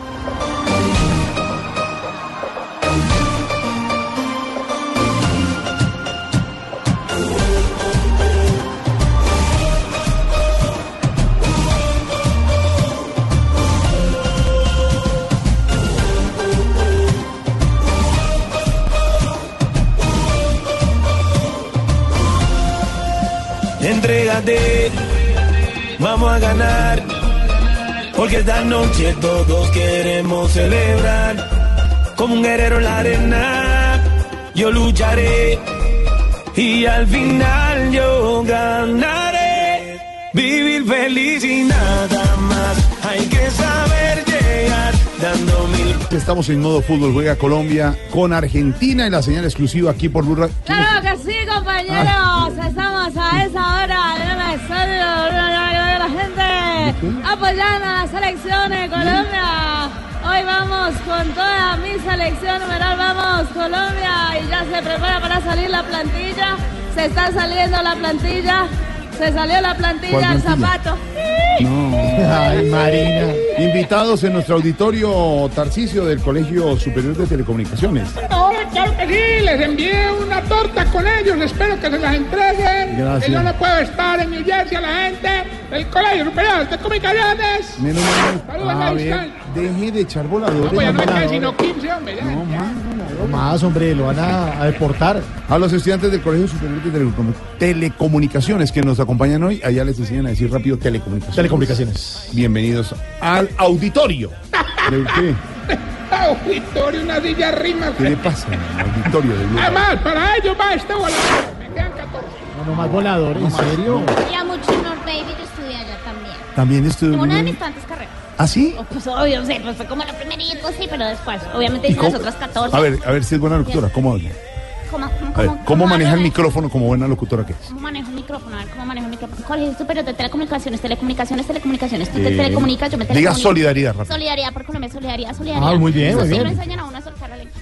Entrégate, vamos a ganar. Porque esta noche todos queremos celebrar. Como un guerrero en la arena, yo lucharé. Y al final yo ganaré. Vivir feliz y nada más. Hay que saber llegar dando mil Estamos en modo fútbol, juega Colombia con Argentina en la señal exclusiva aquí por Blue Radio. Claro que sí, compañeros. Estamos a esa hora en el estadio la gente apoyando a la selección de Colombia. Hoy vamos con toda mi selección numeral, vamos Colombia y ya se prepara para salir la plantilla. Se está saliendo la plantilla. Se salió la plantilla, ¿Cuál el plantilla? zapato. Ay, Marina. Invitados en nuestro auditorio Tarcicio del Colegio Superior de Telecomunicaciones. No, claro que sí, les envié una torta con ellos, espero que se las entreguen. Gracias. Que yo no puedo estar en New Jersey a la gente del Colegio Superior de Comunicaciones. Menos mal. Saludos, A ver, deje de echar voladores. No, pues ya no me sino 15, hombre. ya. No más, hombre, lo van a, a deportar. A los estudiantes del Colegio Superior de Telecomu- Telecomunicaciones que nos acompañan hoy, allá les enseñan a decir rápido telecomunicaciones. Telecomunicaciones. Bienvenidos al auditorio. ¿De qué? Auditorio, una silla rima. ¿Qué le pasa? al Auditorio de Blue. Además, para ellos va este volador. Me quedan 14. No, no más voladores, ¿en serio? Y a Muchinor Baby yo estudié allá también. También estudió. Una de mis tantas carreras. ¿Ah, sí? Oh, Pues obvio, sí, pues fue como la primerita, sí, pero después, obviamente las otras 14. A ver, a ver si es buena locutora. ¿Cómo habla? ¿Cómo, cómo, A ver, cómo- ¿cómo maneja el micrófono como buena locutora que es? ¿Cómo manejo mi micrófono, a ver cómo manejo el micrófono. Jorge, es superior de telecomunicaciones, telecomunicaciones, telecomunicaciones. Tú te Eh, telecomunicas, yo me diga telecomunico. solidaridad, rápido. Solidaridad por Colombia, solidaridad, solidaridad. Ah, muy bien, Eso muy sí bien. lo enseñan a uno a soltar la lengua.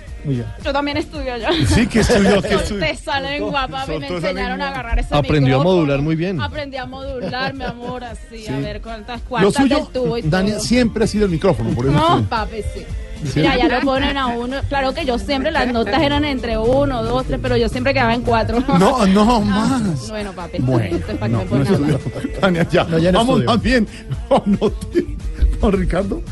Yo también estudio allá. Sí, ¿qué estudió? ¿Qué estudió? Esa lengua, papi, me enseñaron a agarrar ese Aprendió a micrófono. modular muy bien. Aprendí a modular, mi amor, así, a Sí. ver cuántas Lo cuartas suyo, del tubo y todo. Daniel, siempre ha sido el micrófono, por eso. No, papi, sí. ¿Sí? Mira, ya lo ponen a uno. Claro que yo siempre las notas eran entre uno, dos, tres, pero yo siempre quedaba en cuatro. No, no, más. Bueno, papi, Bueno, esto es para no, que me no estudió. Tania, ya. No, ya no Vamos estudió. más bien. No, no, tío. Don Ricardo.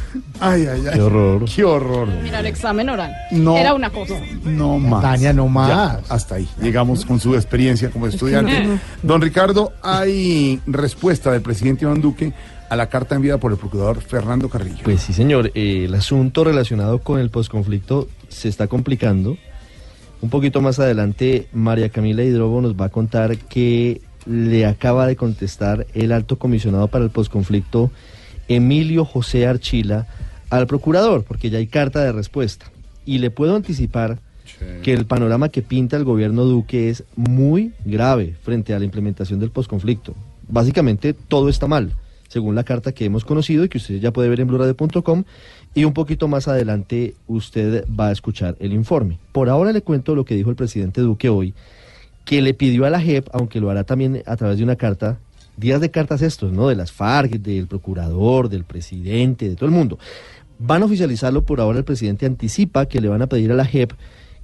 Ay, ay, ay. Qué horror. Qué horror. Mira, el examen oral. No. Era una cosa. No más. Tania, no más. Ya, hasta ahí. Llegamos con su experiencia como estudiante. Don Ricardo, hay respuesta del presidente Iván Duque a la carta enviada por el procurador Fernando Carrillo. Pues sí, señor. eh, el asunto relacionado con el posconflicto se está complicando. Un poquito más adelante, María Camila Hidrobo nos va a contar que le acaba de contestar el alto comisionado para el posconflicto, Emilio José Archila, al procurador, porque ya hay carta de respuesta. Y le puedo anticipar que el panorama que pinta el gobierno Duque es muy grave frente a la implementación del posconflicto. Básicamente todo está mal, según la carta que hemos conocido y que usted ya puede ver en blurade.com y un poquito más adelante usted va a escuchar el informe. Por ahora le cuento lo que dijo el presidente Duque hoy, que le pidió a la JEP, aunque lo hará también a través de una carta, días de cartas estos, ¿no? De las FARC, del procurador, del presidente, de todo el mundo. Van a oficializarlo por ahora, el presidente anticipa que le van a pedir a la JEP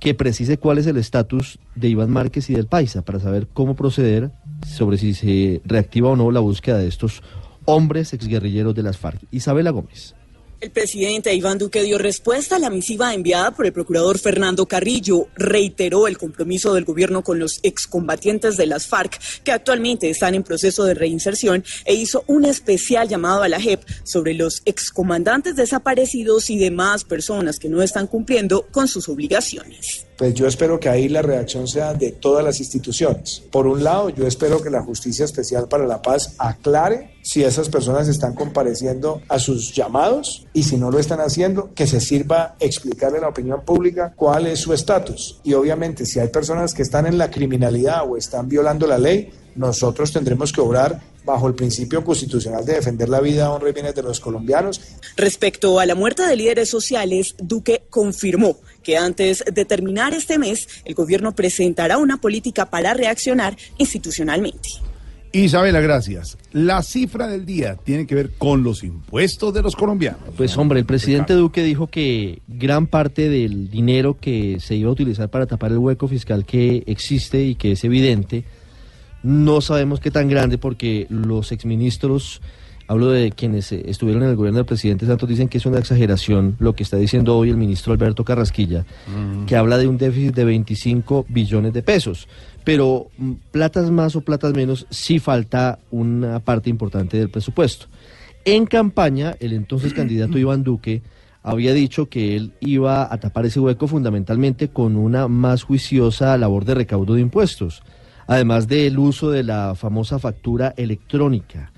que precise cuál es el estatus de Iván Márquez y del Paisa para saber cómo proceder sobre si se reactiva o no la búsqueda de estos hombres exguerrilleros de las FARC. Isabela Gómez. El presidente Iván Duque dio respuesta a la misiva enviada por el procurador Fernando Carrillo. Reiteró el compromiso del gobierno con los excombatientes de las FARC que actualmente están en proceso de reinserción e hizo un especial llamado a la JEP sobre los excomandantes desaparecidos y demás personas que no están cumpliendo con sus obligaciones. Pues yo espero que ahí la reacción sea de todas las instituciones. Por un lado, yo espero que la Justicia Especial para la Paz aclare si esas personas están compareciendo a sus llamados y si no lo están haciendo, que se sirva explicarle a la opinión pública cuál es su estatus. Y obviamente, si hay personas que están en la criminalidad o están violando la ley, nosotros tendremos que obrar bajo el principio constitucional de defender la vida, honra y bienes de los colombianos. Respecto a la muerte de líderes sociales, Duque confirmó que antes de terminar este mes, el gobierno presentará una política para reaccionar institucionalmente. Isabela, gracias. La cifra del día tiene que ver con los impuestos de los colombianos. Pues hombre, el presidente Duque dijo que gran parte del dinero que se iba a utilizar para tapar el hueco fiscal que existe y que es evidente, no sabemos qué tan grande porque los exministros, hablo de quienes eh, estuvieron en el gobierno del presidente Santos, dicen que es una exageración lo que está diciendo hoy el ministro Alberto Carrasquilla, que habla de un déficit de 25 billones de pesos. Pero mm, platas más o platas menos, sí falta una parte importante del presupuesto. En campaña, el entonces candidato Iván Duque había dicho que él iba a tapar ese hueco fundamentalmente con una más juiciosa labor de recaudo de impuestos, además del uso de la famosa factura electrónica.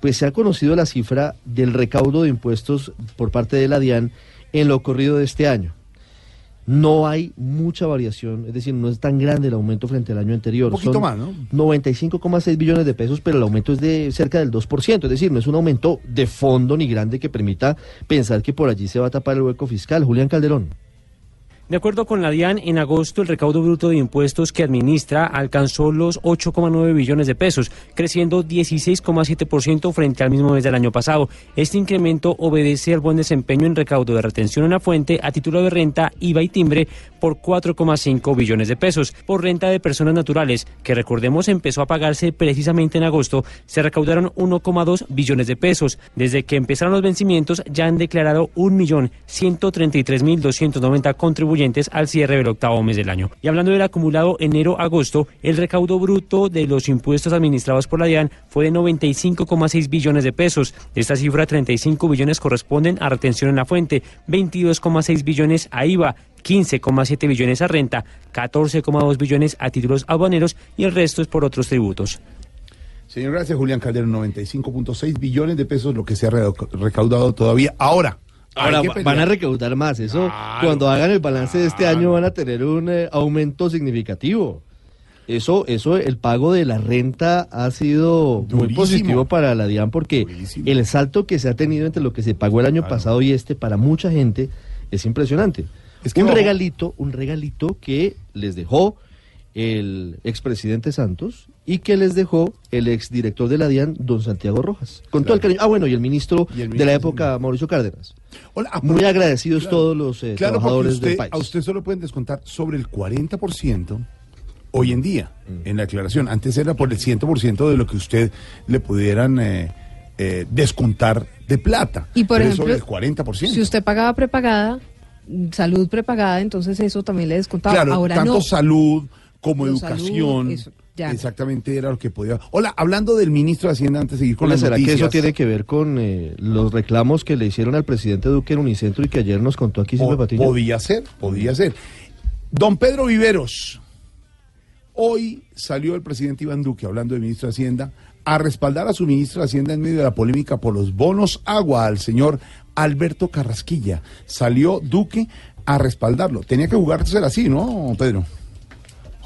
Pues se ha conocido la cifra del recaudo de impuestos por parte de la DIAN en lo ocurrido de este año. No hay mucha variación, es decir, no es tan grande el aumento frente al año anterior. Un poquito Son más, ¿no? 95,6 billones de pesos, pero el aumento es de cerca del 2%, es decir, no es un aumento de fondo ni grande que permita pensar que por allí se va a tapar el hueco fiscal. Julián Calderón. De acuerdo con la DIAN, en agosto el recaudo bruto de impuestos que administra alcanzó los 8,9 billones de pesos, creciendo 16,7% frente al mismo mes del año pasado. Este incremento obedece al buen desempeño en recaudo de retención en la fuente a título de renta, IVA y timbre por 4,5 billones de pesos. Por renta de personas naturales, que recordemos empezó a pagarse precisamente en agosto, se recaudaron 1,2 billones de pesos. Desde que empezaron los vencimientos ya han declarado 1.133.290 contribuyentes al cierre del octavo mes del año. Y hablando del acumulado enero-agosto, el recaudo bruto de los impuestos administrados por la DIAN fue de 95,6 billones de pesos. De esta cifra, 35 billones corresponden a retención en la fuente, 22,6 billones a IVA, 15,7 billones a renta, 14,2 billones a títulos aduaneros y el resto es por otros tributos. Señor, gracias, Julián Calderón. 95.6 billones de pesos lo que se ha re- recaudado todavía. Ahora, Ahora van a recaudar más. Eso, cuando hagan el balance de este año, van a tener un eh, aumento significativo. Eso, eso, el pago de la renta ha sido muy positivo para la DIAN porque el salto que se ha tenido entre lo que se pagó el año pasado y este para mucha gente es impresionante. que un ojo. regalito, un regalito que les dejó el expresidente Santos y que les dejó el exdirector de la DIAN, don Santiago Rojas. Con todo el cariño. Ah, bueno, y el ministro, Y el de la ministro época, Mauricio Cárdenas. Hola, ah, Muy agradecidos claro. todos los eh, Claro, trabajadores usted, del país. a usted solo pueden descontar sobre el 40% hoy en día Mm. en la declaración. Antes era por el 100% de lo que usted le pudieran eh, eh, descontar de plata. Y por ejemplo, sobre el 40%. Si usted pagaba prepagada, salud prepagada, entonces eso también le descontaba. Claro, Ahora tanto no. salud como Pero educación. salud, eso, ya. Exactamente era lo que podía. Hola, hablando del ministro de Hacienda antes de seguir con Hola, las ¿Será noticias. que eso tiene que ver con eh, los reclamos que le hicieron al presidente Duque en Unicentro y que ayer nos contó aquí Silvia Patiño? Podía ser, podía ser. Don Pedro Viveros, hoy salió el presidente Iván Duque, hablando de ministro de Hacienda, a respaldar a su ministro de Hacienda en medio de la polémica por los bonos agua al señor Alberto Carrasquilla. Salió Duque a respaldarlo. Tenía que jugarse así, ¿no, Pedro?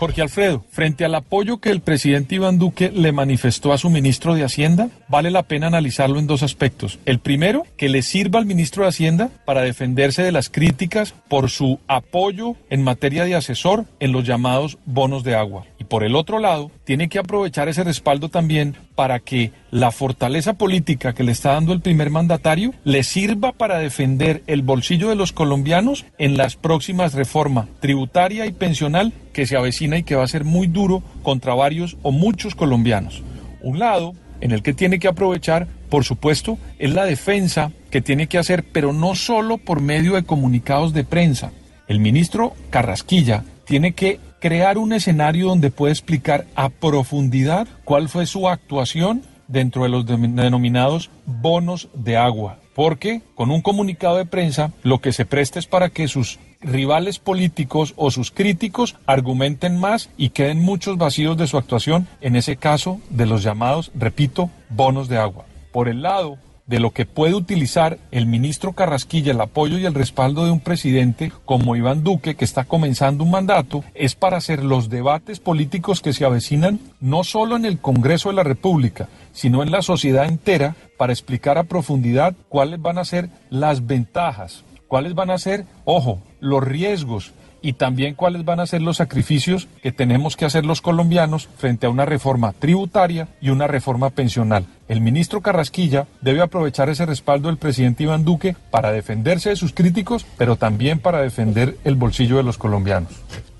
Jorge Alfredo, frente al apoyo que el presidente Iván Duque le manifestó a su ministro de Hacienda, vale la pena analizarlo en dos aspectos. El primero, que le sirva al ministro de Hacienda para defenderse de las críticas por su apoyo en materia de asesor en los llamados bonos de agua. Y por el otro lado, tiene que aprovechar ese respaldo también para que la fortaleza política que le está dando el primer mandatario le sirva para defender el bolsillo de los colombianos en las próximas reformas tributaria y pensional que se avecina y que va a ser muy duro contra varios o muchos colombianos. Un lado en el que tiene que aprovechar, por supuesto, es la defensa que tiene que hacer, pero no solo por medio de comunicados de prensa. El ministro Carrasquilla tiene que crear un escenario donde pueda explicar a profundidad cuál fue su actuación dentro de los denom- denominados bonos de agua. Porque con un comunicado de prensa lo que se presta es para que sus rivales políticos o sus críticos argumenten más y queden muchos vacíos de su actuación, en ese caso de los llamados, repito, bonos de agua. Por el lado de lo que puede utilizar el ministro Carrasquilla, el apoyo y el respaldo de un presidente como Iván Duque, que está comenzando un mandato, es para hacer los debates políticos que se avecinan no solo en el Congreso de la República, sino en la sociedad entera, para explicar a profundidad cuáles van a ser las ventajas, cuáles van a ser, ojo, los riesgos y también cuáles van a ser los sacrificios que tenemos que hacer los colombianos frente a una reforma tributaria y una reforma pensional. El ministro Carrasquilla debe aprovechar ese respaldo del presidente Iván Duque para defenderse de sus críticos, pero también para defender el bolsillo de los colombianos.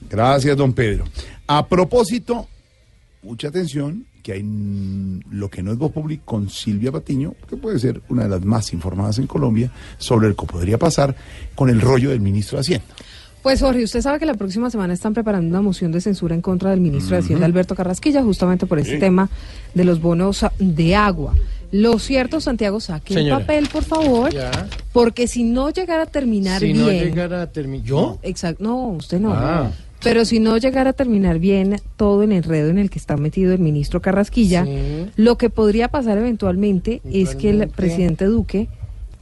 Gracias, don Pedro. A propósito, mucha atención, que hay lo que no es Voz Pública con Silvia Patiño, que puede ser una de las más informadas en Colombia, sobre lo que podría pasar con el rollo del ministro de Hacienda. Pues Jorge, usted sabe que la próxima semana están preparando una moción de censura en contra del ministro de Hacienda, Alberto Carrasquilla, justamente por este Sí. tema de los bonos de agua. Lo cierto, Santiago, saque el papel, por favor, Ya. porque si no llegara a terminar Si bien... no llegara a terminar. ¿Yo? Exacto, no, usted no. Ah. Pero si no llegara a terminar bien todo el enredo en el que está metido el ministro Carrasquilla, Sí. lo que podría pasar eventualmente es que el presidente Duque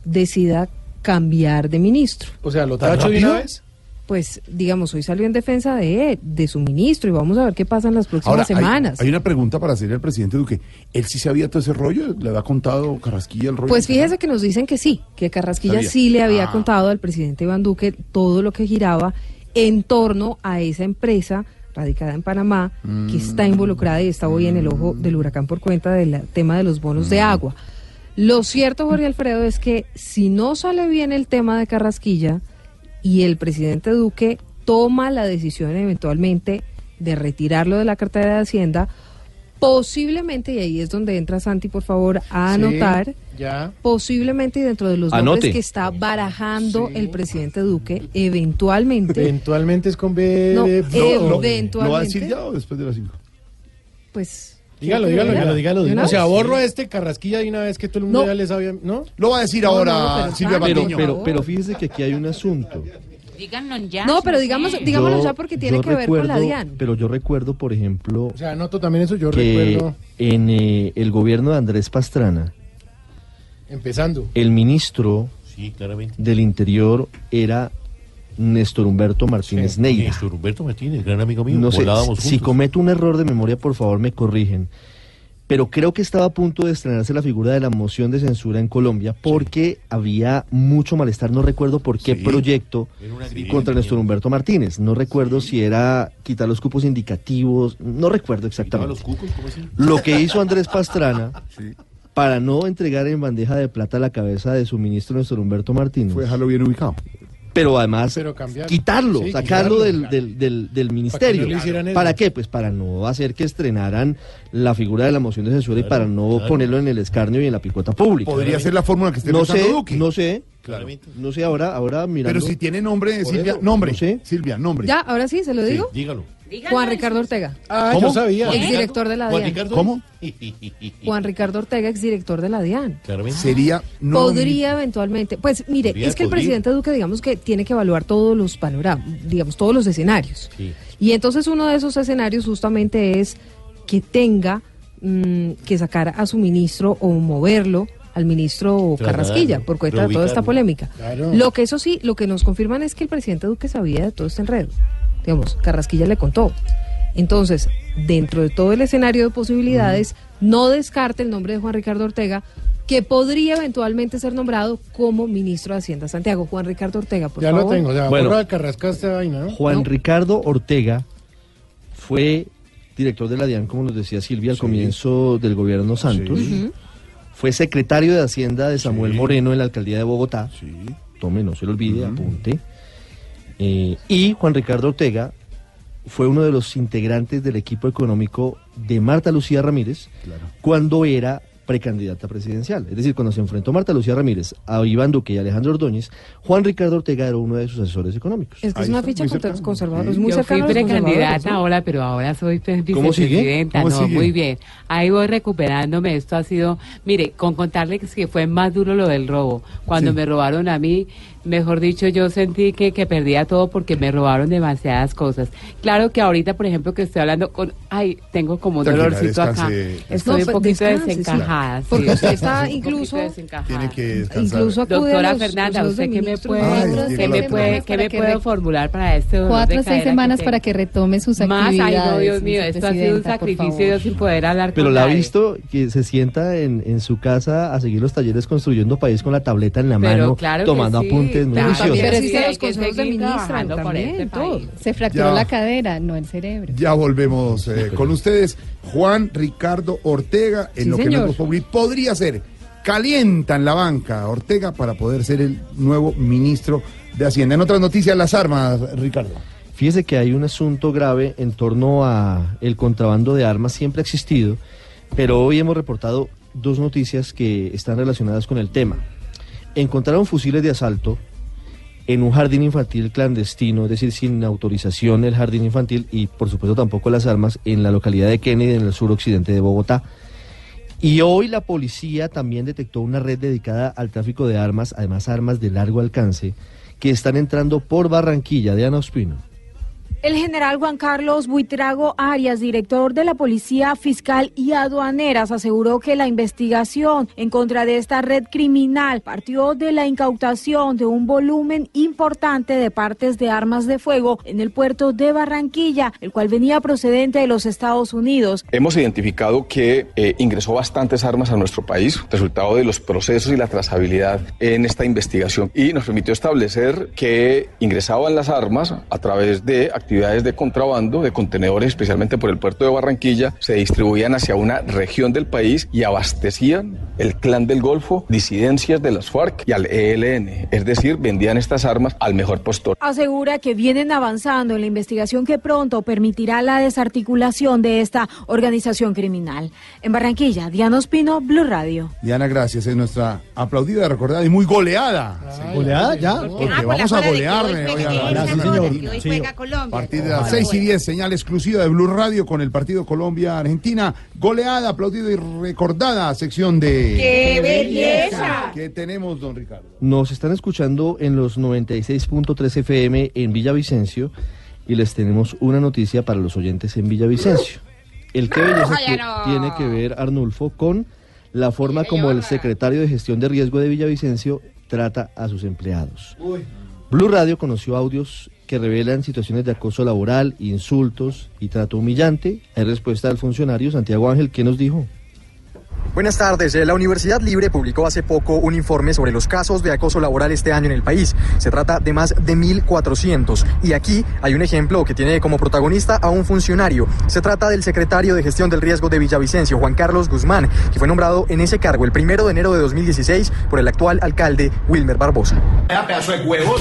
decida cambiar de ministro. O sea, ¿lo ¿Tan tacho de una vez? Pues, digamos, hoy salió en defensa de, de su ministro y vamos a ver qué pasa en las próximas Ahora, semanas. Hay, una pregunta para hacerle al presidente Duque. ¿Él sí sabía todo ese rollo? ¿Le había contado Carrasquilla el rollo? Pues fíjese que nos dicen que sí, que Carrasquilla Sabía. sí le había Ah. contado al presidente Iván Duque todo lo que giraba en torno a esa empresa radicada en Panamá que está Mm. involucrada y está hoy en el ojo del huracán por cuenta del tema de los bonos de agua. Lo cierto, Jorge Alfredo, es que si no sale bien el tema de Carrasquilla y el presidente Duque toma la decisión eventualmente de retirarlo de la cartera de Hacienda, posiblemente, y ahí es donde entra Santi, por favor, a Sí, anotar, Ya. posiblemente dentro de los Anote. nombres que está barajando el presidente Duque, eventualmente, Eventualmente es con B. No, de- eventualmente. ¿Lo va a decir ya o después de las cinco? pues... Dígalo, ¿quiere dígalo, dígalo, O sea, borro a este Carrasquilla de una vez que todo el mundo No. ya le sabía, ¿no? Lo va a decir No, ahora no, pero Silvia Santi, Pero, Patiño. pero, pero fíjese que aquí hay un asunto. Díganlo ya. No, pero digamos, digámoslo ya porque tiene yo que ver con la DIAN. Pero yo recuerdo, por ejemplo, O sea, anoto también eso, yo que recuerdo en eh, el gobierno de Andrés Pastrana, empezando. el ministro Sí, claramente. del Interior era Néstor Humberto Martínez Neira. Néstor Humberto Martínez, gran amigo mío. No sé, si cometo un error de memoria, por favor me corrigen. Pero creo que estaba a punto de estrenarse la figura de la moción de censura en Colombia porque había mucho malestar. No recuerdo por qué Sí. proyecto contra Néstor Humberto Martínez. No recuerdo si era quitar los cupos indicativos. No recuerdo ¿Quitaba exactamente. los cucos? ¿Cómo así? Lo que hizo Andrés Pastrana para no entregar en bandeja de plata la cabeza de su ministro Néstor Humberto Martínez. Fue dejarlo bien ubicado. Pero además Pero quitarlo, Sí, sacarlo quitarlo. del, del, del, del ministerio. ¿Para qué? Pues para no hacer que estrenaran la figura de la moción de censura y para no claro. ponerlo en el escarnio y en la picota pública. Podría ser la fórmula que esté no pensando sé, Duque. no sé, Claramente. no sé ahora, ahora mirando. Pero si tiene nombre, Silvia, eso, nombre. no sé. Silvia, nombre. Ya, ahora sí, se lo Sí, digo. dígalo. Juan Ricardo Ortega, Ah, ¿Cómo? yo sabía. exdirector de la Juan DIAN. Ricardo. ¿Cómo? Juan Ricardo Ortega, exdirector de la DIAN. Claramente. Sería no podría eventualmente, pues mire, Podría, es que el podría. presidente Duque, digamos que tiene que evaluar todos los panoramas, digamos, todos los escenarios. Sí. Y entonces uno de esos escenarios justamente es que tenga mm, que sacar a su ministro o moverlo al ministro Carrasquilla por cuenta de toda esta polémica. Claro. Lo que eso sí, lo que nos confirman es que el presidente Duque sabía de todo este enredo. Digamos, Carrasquilla le contó. Entonces, dentro de todo el escenario de posibilidades, no descarte el nombre de Juan Ricardo Ortega, que podría eventualmente ser nombrado como ministro de Hacienda Santiago. Juan Ricardo Ortega, por Ya favor. lo tengo, ya. Bueno. Carrasca esta vaina, ¿no? Juan No. Ricardo Ortega fue director de la DIAN, como nos decía Silvia, al Sí. comienzo del gobierno Santos. Sí. Fue secretario de Hacienda de Samuel Sí. Moreno en la alcaldía de Bogotá. Sí. Tome, no se lo olvide, apunte. Eh, y Juan Ricardo Ortega fue uno de los integrantes del equipo económico de Marta Lucía Ramírez Claro. cuando era precandidata presidencial. Es decir, cuando se enfrentó Marta Lucía Ramírez a Iván Duque y Alejandro Ordóñez, Juan Ricardo Ortega era uno de sus asesores económicos. Es que es una ficha muy contra cercano. los conservadores, Sí. muy Yo fui precandidata ¿no? ahora, pero ahora soy pre- ¿Cómo sigue? vicepresidenta. ¿Cómo no, sigue? muy bien. Ahí voy recuperándome. Esto ha sido, mire, con contarle que fue más duro lo del robo. Cuando Sí. me robaron a mí, mejor dicho, yo sentí que, que perdía todo porque me robaron demasiadas cosas. Claro que ahorita, por ejemplo, que estoy hablando con, ay, tengo como un Tranquila, dolorcito acá. descanse. Estoy No, un pues, poquito descanse, sí. desencajada. sí. Porque usted está Un poquito incluso-. Tiene que descansar. Incluso Doctora los Fernanda, consejos ¿usted qué me puede, Ay, qué me puede, qué me que puedo re- formular para este dolor Cuatro o seis que semanas tengo? para que retome sus Más, actividades. ay no, Dios mío, esto ha sido un sacrificio yo sin poder hablar Pero con la ha visto que se sienta en, en su casa a seguir los talleres construyendo país con la tableta en la Pero mano, claro que tomando apuntes Pero los consejos de también, todo. Se fracturó Ya. la cadera, no el cerebro. Ya volvemos eh, con ustedes. Juan Ricardo Ortega, en Sí, lo que señor. Populi podría ser. Calienta en la banca a Ortega para poder ser el nuevo ministro de Hacienda. En otras noticias, las armas, Ricardo. Fíjese que hay un asunto grave en torno a el contrabando de armas, siempre ha existido, pero hoy hemos reportado dos noticias que están relacionadas con el tema. Encontraron fusiles de asalto en un jardín infantil clandestino, es decir, sin autorización el jardín infantil y por supuesto tampoco las armas en la localidad de Kennedy, en el suroccidente de Bogotá. Y hoy la policía también detectó una red dedicada al tráfico de armas, además armas de largo alcance, que están entrando por Barranquilla de Ana Ospino. El general Juan Carlos Buitrago Arias, director de la Policía Fiscal y Aduaneras, aseguró que la investigación en contra de esta red criminal partió de la incautación de un volumen importante de partes de armas de fuego en el puerto de Barranquilla, el cual venía procedente de los Estados Unidos. Hemos identificado que eh, ingresó bastantes armas a nuestro país, resultado de los procesos y la trazabilidad en esta investigación, y nos permitió establecer que ingresaban las armas a través de de contrabando, de contenedores, especialmente por el puerto de Barranquilla, se distribuían hacia una región del país y abastecían el clan del Golfo, disidencias de las FARC y al ELN, es decir, vendían estas armas al mejor postor. Asegura que vienen avanzando en la investigación que pronto permitirá la desarticulación de esta organización criminal. En Barranquilla, Diana Ospino, Blue Radio. Diana, gracias. Es nuestra aplaudida, recordada y muy goleada. ¿Goleada ya? Porque vamos a golearle hoy a la Gracias, Argentina. Partir de las 6 y 10, señal exclusiva de Blue Radio con el partido Colombia-Argentina. Goleada, aplaudida y recordada sección de... ¡Qué belleza! ¿Qué tenemos, don Ricardo? Nos están escuchando en los 96.3 FM en Villavicencio y les tenemos una noticia para los oyentes en Villavicencio. El que belleza Oye, que no. tiene que ver Arnulfo con la forma como el secretario de gestión de riesgo de Villavicencio trata a sus empleados. Blue Radio conoció audios que revelan situaciones de acoso laboral, insultos y trato humillante. Hay respuesta del funcionario Santiago Ángel que nos dijo. Buenas tardes. Eh, La Universidad Libre publicó hace poco un informe sobre los casos de acoso laboral este año en el país. Se trata de más de 1.400. Y aquí hay un ejemplo que tiene como protagonista a un funcionario. Se trata del secretario de Gestión del Riesgo de Villavicencio, Juan Carlos Guzmán, que fue nombrado en ese cargo el primero de enero de 2016 por el actual alcalde Wilmer Barbosa. Vaya pedazo de huevos.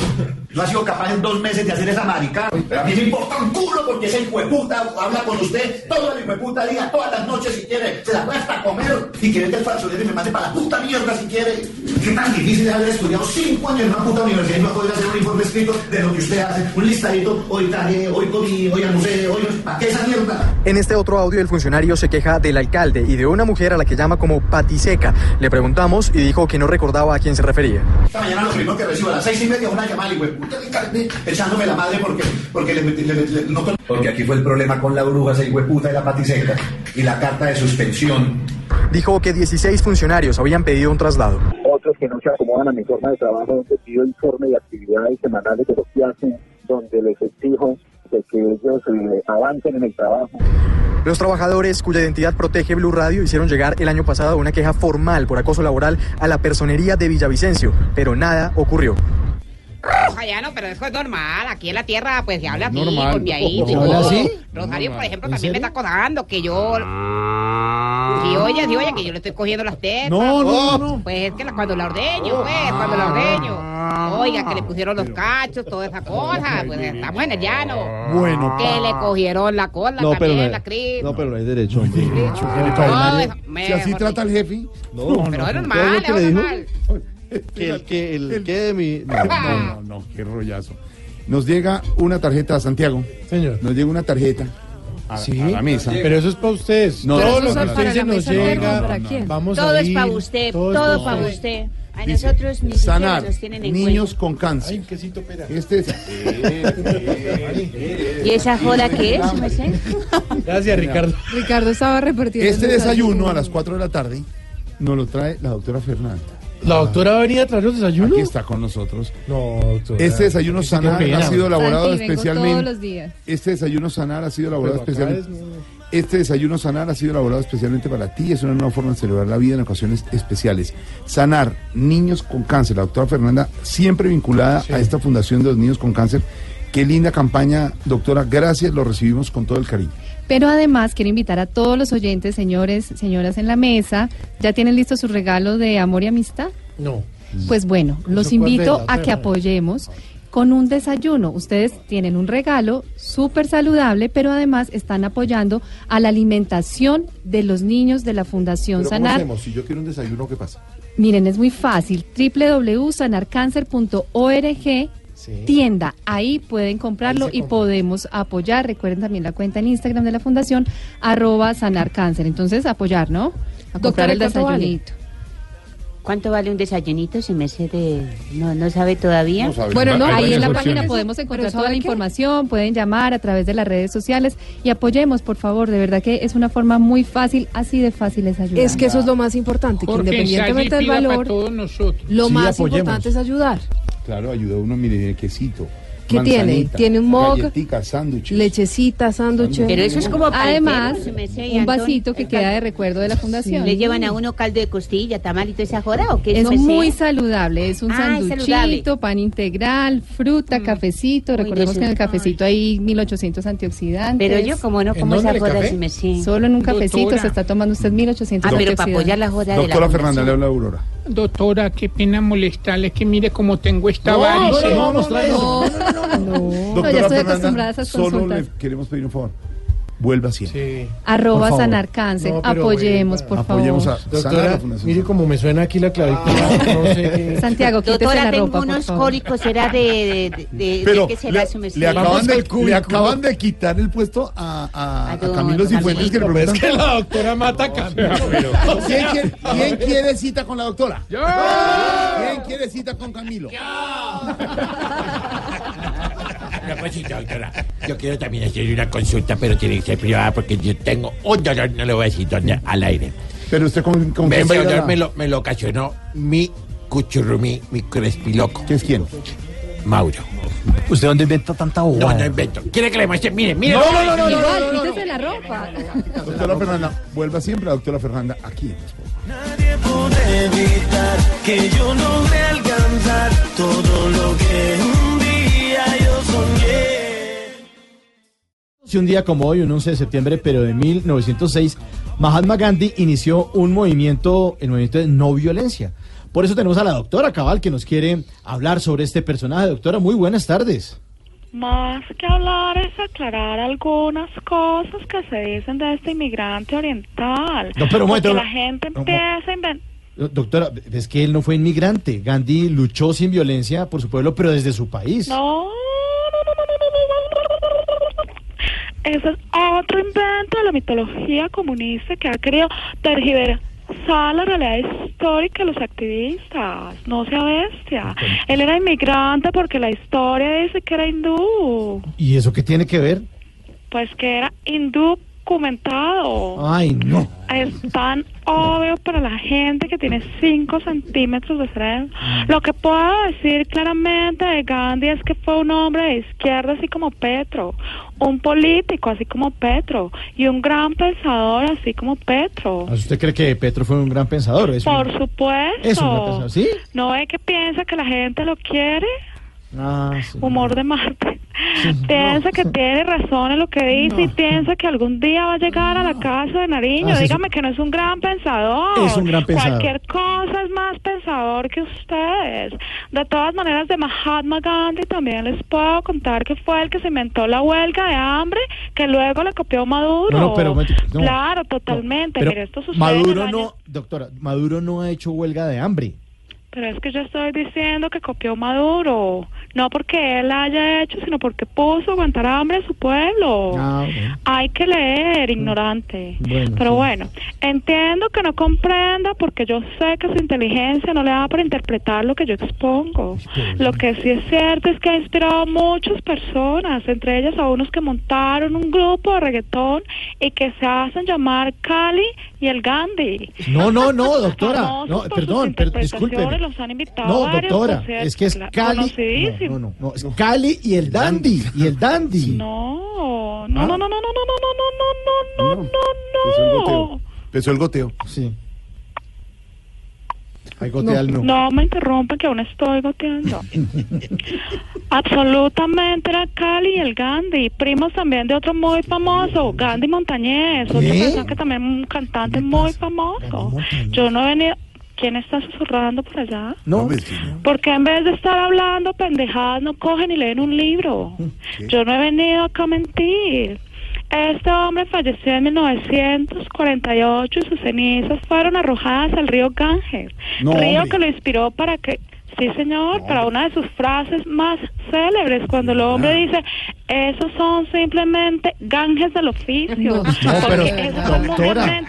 No ha sido capaz en dos meses de hacer esa marica. Pero a mí me importa un culo porque ese hijueputa habla con usted todo el hijueputa día, todas las noches si quiere. Se la puede hasta comer y quiere que el falsonero me mande para la puta mierda si quiere. Qué tan difícil es haber estudiado cinco años en una puta universidad y no poder hacer un informe escrito de lo que usted hace. Un listadito, hoy traje, hoy comí, hoy almorcé, hoy... ¿Para qué esa mierda? En este otro audio el funcionario se queja del alcalde y de una mujer a la que llama como patiseca. Le preguntamos y dijo que no recordaba a quién se refería. Esta mañana lo primero que recibo a las seis y media una llamada y puta de carne echándome la madre porque, porque le, metí- le, metí- le- no con- Porque aquí fue el problema con la bruja, esa hijueputa y la patiseca y la carta de suspensión. Dijo que 16 funcionarios habían pedido un traslado. otros que no se acomodan a mi forma de trabajo, donde pido informe de actividades semanales de lo que hacen, donde les exijo de que ellos eh, avancen en el trabajo. Los trabajadores cuya identidad protege Blue Radio hicieron llegar el año pasado una queja formal por acoso laboral a la personería de Villavicencio, pero nada ocurrió. Ojalá, no, pero eso es normal. Aquí en la tierra, pues se habla así. Rosario, por ejemplo, ¿En también me está acosando que yo. Sí, oye, sí, oye, que yo le estoy cogiendo las tetas. No, no, no. Pues es que la- cuando la ordeño, pues, cuando la ordeño. Oiga, que le pusieron los cachos, toda esa cosa. Pues estamos en el llano. Bueno, Que le cogieron la cola No, pero también, la cris. no, pero no hay derecho, hombre. No, eso- Si así trata el jefe. No, Pero no, es no. normal, ¿Todo lo que es normal. Que el que, el que de mi... No, no, no, qué rollazo. Nos llega una tarjeta, Santiago. Señor. Nos llega una tarjeta a, Sí, a la mesa. pero eso es para ustedes. No, todo lo que usted se nos no, no, llega, no, no, vamos Todo a es ir, para usted, todo todo, es pa' para usted. usted. A Dice, nosotros ni siquiera Sanar nos tienen en niños cuenta. con cáncer. Este es. ¿Y esa joda qué es, merced? Gracias, Ricardo. Ricardo estaba repartiendo. Este desayuno a las 4 de la tarde nos lo trae la doctora Fernanda. ¿La doctora va a venir a traer los desayunos? Aquí está con nosotros. No, doctora. Este desayuno sanar ha sido elaborado Santi, vengo especialmente. todos los días. Este desayuno sanar ha sido elaborado Pero acá especialmente. Este desayuno sanar ha sido elaborado especialmente para ti. Es una nueva forma de celebrar la vida en ocasiones especiales. Sanar niños con cáncer. La doctora Fernanda, siempre vinculada a esta fundación de los niños con cáncer. Qué linda campaña, doctora. Gracias, lo recibimos con todo el cariño. Pero además quiero invitar a todos los oyentes, señores, señoras en la mesa. ¿Ya tienen listos sus regalos de amor y amistad? No. Pues bueno, los invito a que apoyemos con un desayuno. Ustedes tienen un regalo súper saludable, pero además están apoyando a la alimentación de los niños de la Fundación Pero ¿cómo Sanar. hacemos? Si yo quiero un desayuno, ¿qué pasa? Miren, es muy fácil. www.sanarcancer.org tienda. Ahí pueden comprarlo y podemos apoyar. Recuerden también la cuenta en Instagram de la Fundación, arroba sanarcáncer. Entonces, apoyar, ¿no? A comprar Doctora, el ¿cuánto vale? ¿Cuánto vale un desayunito? Si me sé de... No, no sabe todavía. Bueno, no, ahí en la página podemos encontrar ¿Pero toda la qué? información, pueden llamar a través de las redes sociales y apoyemos, por favor, de verdad que es una forma muy fácil, así de fácil es ayudar. Es que eso es lo más importante, que independientemente del valor, para todos nosotros. lo Sí, más apoyemos. importante es ayudar. Claro, ayuda a uno, mire, quesito. ¿Qué tiene? Tiene un mug. Lechecita, sándwiches. Pero eso es como Además, un vasito que queda de recuerdo de la fundación. ¿Le llevan a uno caldo de costilla, tamal y toda esa joda o qué Es me sé? muy saludable, es un Ah, es sanduchito, pan integral, fruta, cafecito. Recordemos que en el es- cafecito hay 1800 antioxidantes. Pero yo como no como esa joda si me. Solo en un cafecito se está tomando usted 1800 Ah, pero para antioxidantes. apoyar la joda de la Doctora. Fernanda, le habla Aurora. Doctora, qué pena molestarle, que mire cómo tengo esta No, varice. no, no, no, no, No, Doctora ya estoy Fernanda, acostumbrada a esas solo consultas. le queremos pedir un favor. Vuelva siempre. Arroba Por favor. sanar cáncer. No, Apoyemos, por Apoyemos favor. a Sanar Doctora, la Fundación mire cómo me suena aquí la clavícula. No sé qué. Santiago, quítese Doctora, la tengo ropa, por unos favor. cólicos, ¿será de, de, de, Pero de qué será le, su merced? le acaban de, le acaban de quitar el puesto a, a, A a Camilo Cifuentes que le. Es que la doctora mata a Camilo. ¿Quién quiere, quién quiere cita con la doctora? ¿Quién quiere cita con Camilo? Una cosita, doctora. Yo quiero también hacer una consulta, pero tiene que ser privada porque yo tengo un dolor, no le voy a decir dónde, al aire. Pero usted con, con quién Ese dolor la- me lo, me lo ocasionó mi cuchurrumí, mi crespiloco. ¿Qué es quién? Mauro. ¿Usted dónde inventa tanta bobada? No, no invento. ¿Quiere que le muestre? Mire, mire. No, no, no, no, Igual, quítese la ropa. Doctora Fernanda, vuelva siempre a doctora Fernanda aquí. Nadie puede evitar que yo logre alcanzar todo lo que Si un día como hoy, un 11 de septiembre, pero de 1906, Mahatma Gandhi inició un movimiento, el movimiento de no violencia. Por eso tenemos a la doctora Cabal que nos quiere hablar sobre este personaje. Doctora, muy buenas tardes. Más que hablar es aclarar algunas cosas que se dicen de este inmigrante oriental. No, pero un la gente empieza a inventar. Doctora, es que él no fue inmigrante. Gandhi luchó sin violencia por su pueblo, pero desde su país. No, no, no, no. Ese es otro invento de la mitología comunista que ha querido tergiversar la realidad histórica de los activistas. No sea bestia. Él era inmigrante porque la historia dice que era hindú. ¿Y eso qué tiene que ver? Pues que era indocumentado. Ay, no. Es tan obvio para la gente que tiene 5 centímetros de cerebro. Lo que puedo decir claramente de Gandhi es que fue un hombre de izquierda así como Petro, un político así como Petro y un gran pensador así como Petro. ¿Usted cree que Petro fue un gran pensador? Es un- Por supuesto. Es un gran pensador, ¿sí? ¿No ve que piensa que la gente lo quiere? Ah, sí. Humor de Marte. piensa que tiene razón en lo que dice y piensa que algún día va a llegar a la casa de Nariño. Ah, sí, Dígame que no es un gran pensador. Es un gran pensador. Cualquier cosa es más pensador que ustedes. De todas maneras, de Mahatma Gandhi también les puedo contar que fue el que se inventó la huelga de hambre que luego le copió Maduro. No, pero, claro, totalmente. Pero Mire, esto sucede Maduro año- no, doctora, Maduro no ha hecho huelga de hambre. Pero es que yo estoy diciendo que copió Maduro. No porque él haya hecho, sino porque puso aguantar hambre a su pueblo. Ah, bueno. Hay que leer, ignorante. Bueno, Pero sí. bueno, entiendo que no comprenda porque yo sé que su inteligencia no le da para interpretar lo que yo expongo. Lo que sí es cierto es que ha inspirado a muchas personas, entre ellas a unos que montaron un grupo de reggaetón y que se hacen llamar Cali y el Gandhi. No, no, no, doctora. No, perdón, per- discúlpeme. los han invitado a No, varios doctora, es que es Cali. No, no, no, es Cali y el Dandy, y el Dandy. No, no, no, no, no, no, no, no, no, no, no, no, Empezó el no, goteo. no. Empezó el goteo. Sí. Hay gotea al no. No me interrumpan que aún estoy goteando. Absolutamente era Cali y el Gandhi, primos también de otro muy famoso, Gandhi Montañez, persona que también es un cantante muy famoso. Yo no he venido... ¿Quién está susurrando por allá? No, Porque en vez de estar hablando pendejadas, no cogen y leen un libro. Yo no he venido acá a mentir. Este hombre falleció en 1948 y sus cenizas fueron arrojadas al río Ganges. No, río hombre. que lo inspiró para que, sí señor, para una de sus frases más célebres, cuando el hombre dice, esos son simplemente Ganges del oficio. No, Porque eso doctora.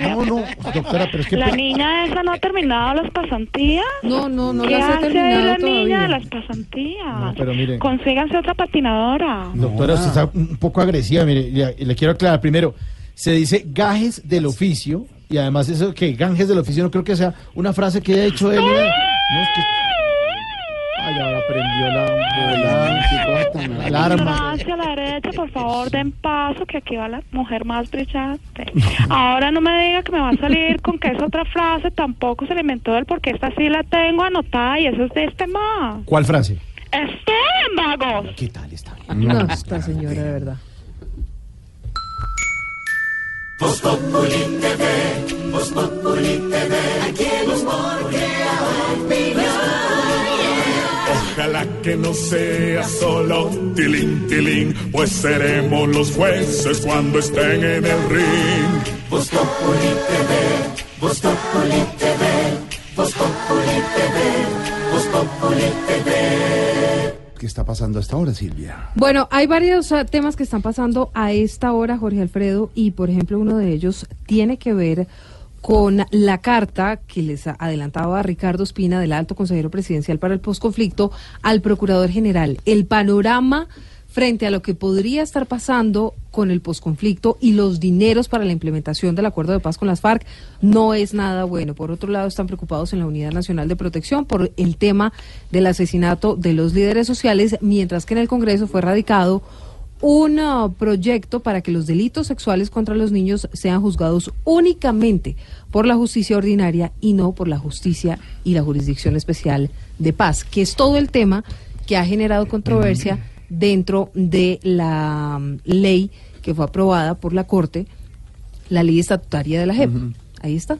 No, no, doctora, pero es que. La niña esa no ha terminado las pasantías. No, no, no ¿Qué las ha hace ahí terminado la niña todavía. de las pasantías? No, pero mire. Consíganse otra patinadora. Doctora, usted está un poco agresiva. Mire, le, le quiero aclarar. Primero, se dice gajes del oficio. Y además, eso que ganjes del oficio no creo que sea una frase que haya dicho él. No, es que. Ay, ahora prendió la, la alarma. Hacia la derecha, por favor, den paso, que aquí va la mujer más brillante. Ahora no me diga que me va a salir con que es otra frase, tampoco se le inventó él, porque esta sí la tengo anotada y eso es de este más. ¿Cuál frase? ¡Estén, vagos! ¿Qué tal está? No, esta señora, de verdad. Voz Populi TV, Voz Populi TV, aquí el humor crea Ojalá que no sea solo tilín, tilín, pues seremos los jueces cuando estén en el ring. Voz Populi TV, Voz Populi TV, Voz Populi TV, Voz Populi TV. ¿Qué está pasando hasta ahora, Silvia? Bueno, hay varios eh, temas que están pasando a esta hora, Jorge Alfredo, y por ejemplo uno de ellos tiene que ver con la carta que les adelantaba Ricardo Espina del alto consejero presidencial para el posconflicto al procurador general. El panorama frente a lo que podría estar pasando con el posconflicto y los dineros para la implementación del acuerdo de paz con las FARC no es nada bueno. Por otro lado, están preocupados en la Unidad Nacional de Protección por el tema del asesinato de los líderes sociales, mientras que en el Congreso fue radicado un uh, proyecto para que los delitos sexuales contra los niños sean juzgados únicamente por la justicia ordinaria y no por la justicia y la jurisdicción especial de paz, que es todo el tema que ha generado controversia dentro de la um, ley que fue aprobada por la Corte, la ley estatutaria de la JEP. Ahí está.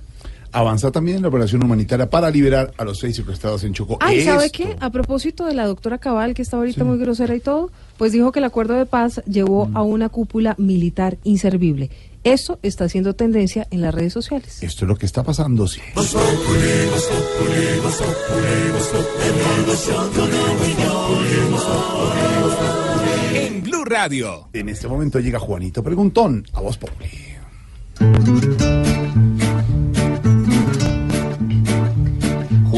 Avanza también en la operación humanitaria para liberar a los seis secuestrados en Chocó. Ay, ¿sabe Esto. qué? A propósito de la doctora Cabal, que está ahorita muy grosera y todo, pues dijo que el acuerdo de paz llevó a una cúpula militar inservible. Eso está haciendo tendencia en las redes sociales. Esto es lo que está pasando, sí. En Blue Radio. En este momento llega Juanito Preguntón a Voz Populi.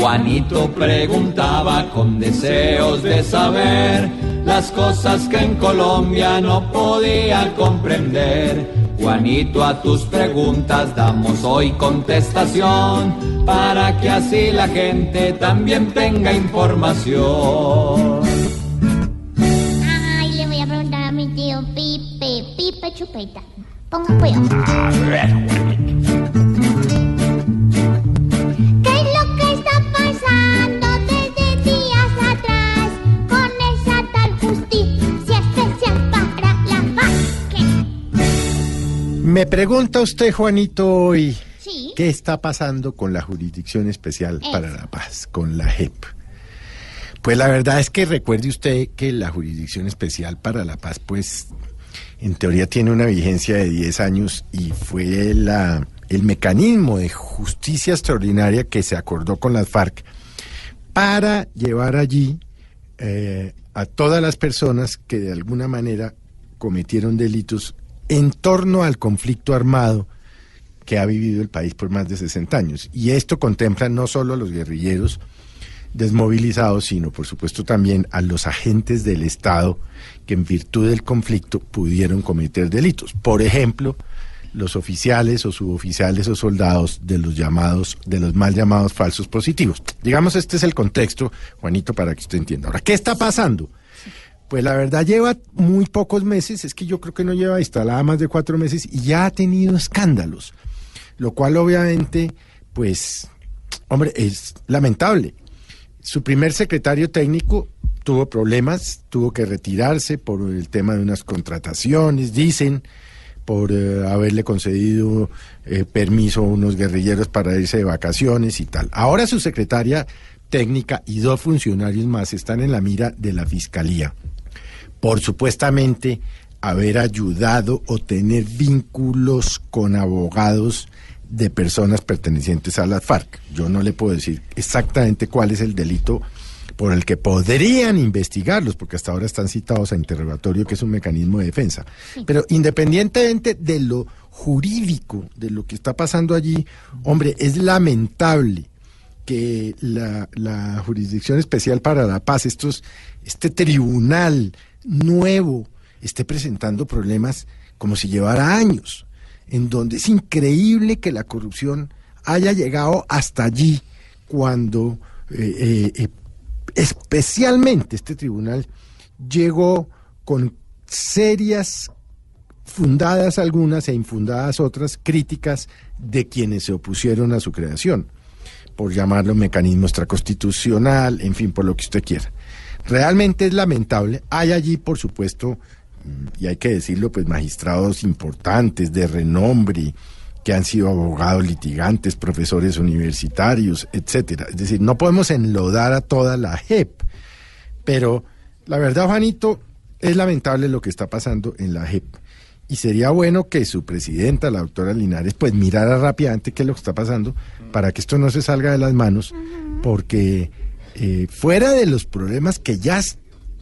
Juanito preguntaba con deseos de saber las cosas que en Colombia no podía comprender. Juanito, a tus preguntas damos hoy contestación para que así la gente también tenga información. Ay, le voy a preguntar a mi tío Pipe, Pipe Chupeta. Ponga cuidado. ¿Qué Me pregunta usted, Juanito, hoy, Sí. ¿qué está pasando con la Jurisdicción Especial para la Paz, con la JEP? Pues la verdad es que recuerde usted que la Jurisdicción Especial para la Paz, pues, en teoría tiene una vigencia de 10 años y fue la, el mecanismo de justicia extraordinaria que se acordó con las FARC para llevar allí eh, a todas las personas que de alguna manera cometieron delitos en torno al conflicto armado que ha vivido el país por más de 60 años. Y esto contempla no solo a los guerrilleros desmovilizados, sino por supuesto también a los agentes del Estado que en virtud del conflicto pudieron cometer delitos. Por ejemplo, los oficiales o suboficiales o soldados de los llamados, de los mal llamados falsos positivos. Digamos, este es el contexto, Juanito, para que usted entienda. Ahora, ¿qué está pasando? Pues la verdad lleva muy pocos meses, es que yo creo que no lleva instalada más de cuatro meses y ya ha tenido escándalos, lo cual obviamente, pues, hombre, es lamentable. Su primer secretario técnico tuvo problemas, tuvo que retirarse por el tema de unas contrataciones, dicen, por eh, haberle concedido eh, permiso a unos guerrilleros para irse de vacaciones y tal. Ahora su secretaria técnica y dos funcionarios más están en la mira de la fiscalía por supuestamente haber ayudado o tener vínculos con abogados de personas pertenecientes a las FARC. Yo no le puedo decir exactamente cuál es el delito por el que podrían investigarlos, porque hasta ahora están citados a interrogatorio, que es un mecanismo de defensa. Pero independientemente de lo jurídico, de lo que está pasando allí, hombre, es lamentable que la, Jurisdicción Especial para la Paz, estos, este tribunal nuevo, esté presentando problemas como si llevara años, en donde es increíble que la corrupción haya llegado hasta allí cuando eh, eh, eh, especialmente este tribunal llegó con serias fundadas algunas e infundadas otras críticas de quienes se opusieron a su creación, por llamarlo mecanismo extraconstitucional, en fin, por lo que usted quiera. Realmente es lamentable. Hay allí, por supuesto, mm, y hay que decirlo, pues magistrados importantes de renombre que han sido abogados litigantes, profesores universitarios, etcétera. Es decir, no podemos enlodar a toda la JEP, pero la verdad, Juanito, es lamentable lo que está pasando en la JEP. Y sería bueno que su presidenta, la doctora Linares, pues mirara rápidamente qué es lo que está pasando para que esto no se salga de las manos, porque eh, fuera de los problemas que ya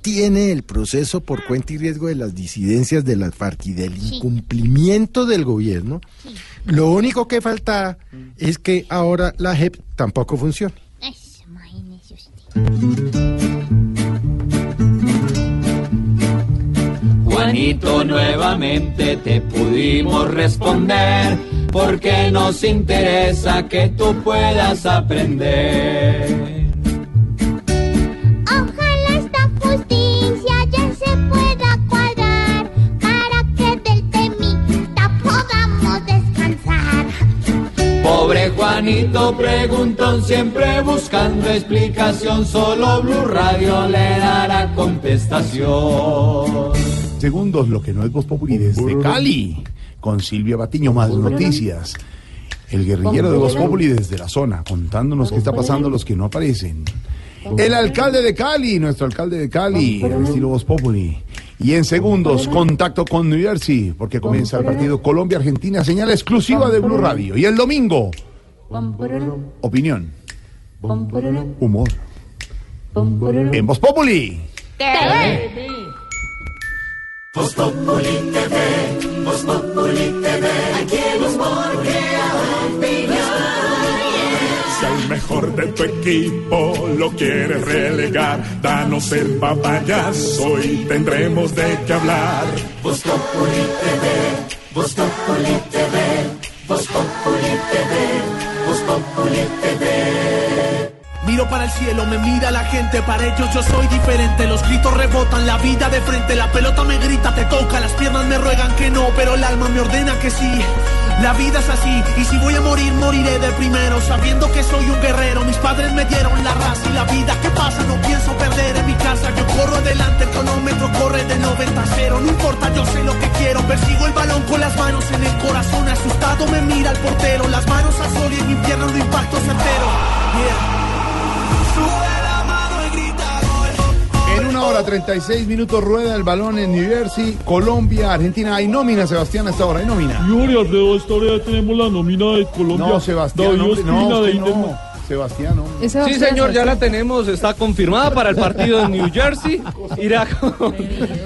tiene el proceso por cuenta y riesgo de las disidencias de las FARC y del incumplimiento del gobierno, lo único que falta es que ahora la JEP tampoco funcione. Eso, imagínese usted. Juanito, nuevamente te pudimos responder, porque nos interesa que tú puedas aprender. Ojalá esta justicia ya se pueda cuadrar para que del temita podamos descansar. Pobre Juanito preguntón, siempre buscando explicación, solo Blue Radio le dará contestación. Segundos, lo que no es Voz Populi desde Cali, con Silvia Batiño, más noticias. El guerrillero de Voz Populi desde la zona, contándonos qué está pasando los que no aparecen. El alcalde de Cali, nuestro alcalde de Cali, al estilo Voz Populi. Y en segundos, contacto con New Jersey, porque comienza el partido Colombia-Argentina, señal exclusiva de Blue Radio. Y el domingo, opinión, humor. En Voz Populi. Voz Populi TV, Voz Populi TV, aquí Humor Si al mejor de tu equipo lo quieres relegar, danos el papayazo y tendremos de qué hablar. Voz Populi TV, Voz Populi TV, Voz Populi TV, Voz Populi TV. Miro para el cielo, me mira la gente, para ellos yo soy diferente. Los gritos rebotan, la vida de frente, la pelota me grita, te toca, las piernas me ruegan que no, pero el alma me ordena que sí. La vida es así, y si voy a morir, moriré de primero, sabiendo que soy un guerrero. Mis padres me dieron la raza y la vida. ¿Qué pasa? No pienso perder en mi casa. Yo corro adelante, el cronómetro corre de 90 a 0. No importa, yo sé lo que quiero. Persigo el balón con las manos en el corazón. Asustado me mira el portero, las manos a sol y en mi pierna un impacto gol. En una hora 36 minutos rueda el balón en New Jersey, Colombia, Argentina. Hay nómina, Sebastián, a esta hora. Hay nómina. Yuri, Alfredo, esta hora ya tenemos la nómina de Colombia. No, Sebastián, hombre, no, de no. Sebastián, hombre. Sí, señor, ya la tenemos, está confirmada para el partido en New Jersey. Irá con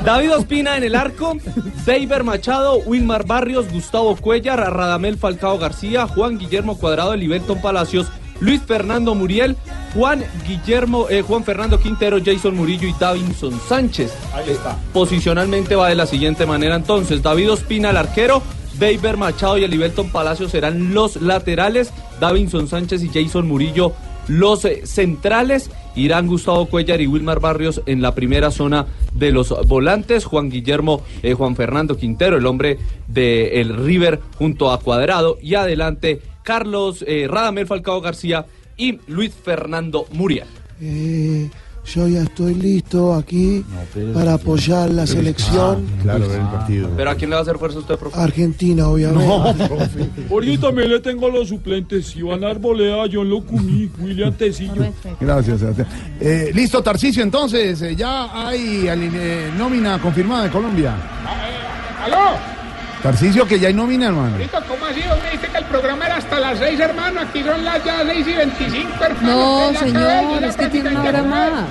David Ospina en el arco, David Machado, Wilmar Barrios, Gustavo Cuellar, Radamel Falcao García, Juan Guillermo Cuadrado, Livelton Palacios, Luis Fernando Muriel, Juan Guillermo, eh, Juan Fernando Quintero, Jason Murillo y Davinson Sánchez. Ahí está. Posicionalmente va de la siguiente manera entonces. David Ospina el arquero, David Machado y Elivelton Palacio serán los laterales, Davinson Sánchez y Jason Murillo los eh, centrales, irán Gustavo Cuellar y Wilmar Barrios en la primera zona de los volantes, Juan Guillermo, eh, Juan Fernando Quintero, el hombre del River junto a Cuadrado y adelante Carlos eh, Radamel Falcao García y Luis Fernando Muriel. Eh, yo ya estoy listo aquí para apoyar la selección Claro, ver el partido. ¿Pero a quién le va a hacer fuerza usted, profe? argentina, obviamente. Por ahí también le tengo a los suplentes. Iván Arboleda, John Locumí, William Tecillo. Gracias, Sebastián. Eh, listo, Tarcicio, entonces, eh, ya hay nómina confirmada de Colombia. ¿Aló? Tarcicio, que ya hay nómina, hermano. ¿cómo así? ¿Dónde dijiste que el programa era hasta las 6, hermano? Aquí son las ya 6 y 25, hermano. No, señor, es que tiene una hora más.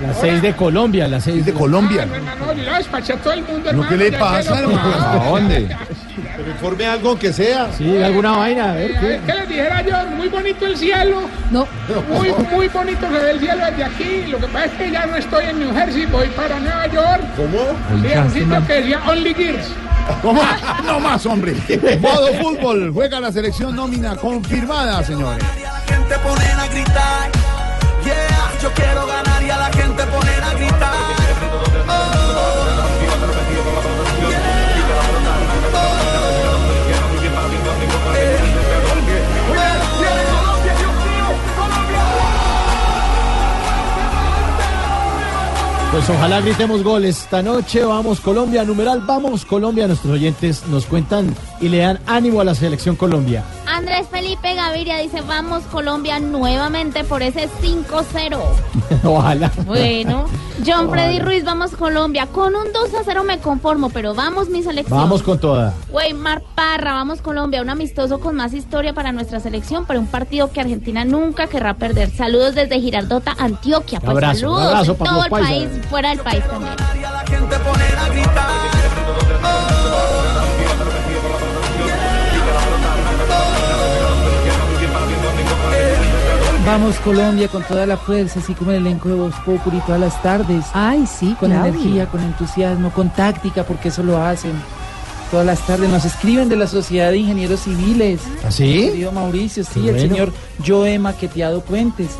Las seis de Colombia, las seis de Colombia. No, hermano, yo lo despaché a todo el mundo, ¿No hermano. qué le pasa, hermano? ¿A dónde? Pero informe algo que sea. Sí, alguna vaina, a ver ver, ¿Qué les dijera yo? Muy bonito el cielo. No. Muy, muy bonito se ve el cielo desde aquí. Lo que pasa es que ya no estoy en New Jersey, voy para Nueva York. ¿Cómo? Sí, un sitio que decía Only Gears. ¿Cómo? No más, hombre. Modo fútbol. Juega la selección nómina confirmada, señores. La gente ponen a gritar. Yeah, yo quiero ganar y a la gente ponen a gritar. Pues ojalá gritemos goles esta noche. Vamos Colombia, numeral, vamos Colombia. Nuestros oyentes nos cuentan y le dan ánimo a la selección Colombia. Andrés Felipe Gaviria dice, vamos Colombia nuevamente por ese 5-0. ojalá. Bueno, John Freddy. Ruiz, vamos Colombia. Con un 2-0 me conformo, pero vamos mi selección. Vamos con toda. Weimar Parra, vamos Colombia, un amistoso con más historia para nuestra selección, pero un partido que Argentina nunca querrá perder. Saludos desde Girardota, Antioquia. Pues Abrazo, saludos abrazo en para todo el paisas. país, fuera del país también. Vamos Colombia con toda la fuerza, así como el elenco de Voz Populi todas las tardes. Ay, sí, Con Claudia. energía, con entusiasmo, con táctica, porque eso lo hacen. Todas las tardes nos escriben de la Sociedad de Ingenieros Civiles. ¿Ah, sí? Mi Querido Mauricio, sí, Qué el bueno. señor Joe Maqueteado Puentes.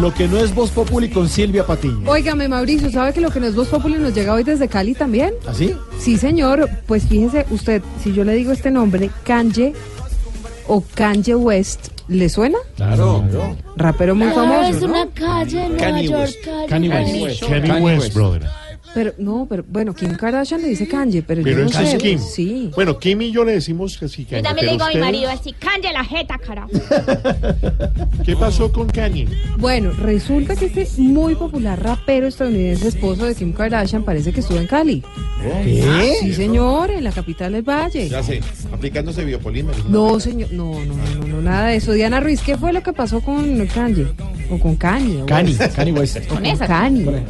Lo que no es Voz Populi con Silvia Patiño. Óigame, Mauricio, ¿sabe que lo que no es Voz Populi nos llega hoy desde Cali también? ¿Así? Sí, señor. Pues fíjese usted, si yo le digo este nombre, Kanye o Kanye West, ¿le suena? Claro. Rapero muy Ah, famoso. es ¿no? una calle en Nueva Kanye York. Kanye. West. Kanye West. brother. Pero no, pero bueno, Kim Kardashian le dice Kanye, pero, Pero yo no es sé. Kim. Sí. Bueno, Kim y yo le decimos que sí, Yo Kanye. también le digo a mi marido así, canje la jeta, carajo. ¿Qué pasó con Kanye? Bueno, resulta que este muy popular rapero estadounidense, esposo de Kim Kardashian, parece que estuvo en Cali. ¿Qué? Sí, señor, en la capital del Valle. Ya sé, aplicándose biopolímeros. No, señor, no, no, no, no, no, nada de eso. Diana Ruiz, ¿qué fue lo que pasó con Kanye? O con Kanye. Kanye, Kanye West. Con Kanye.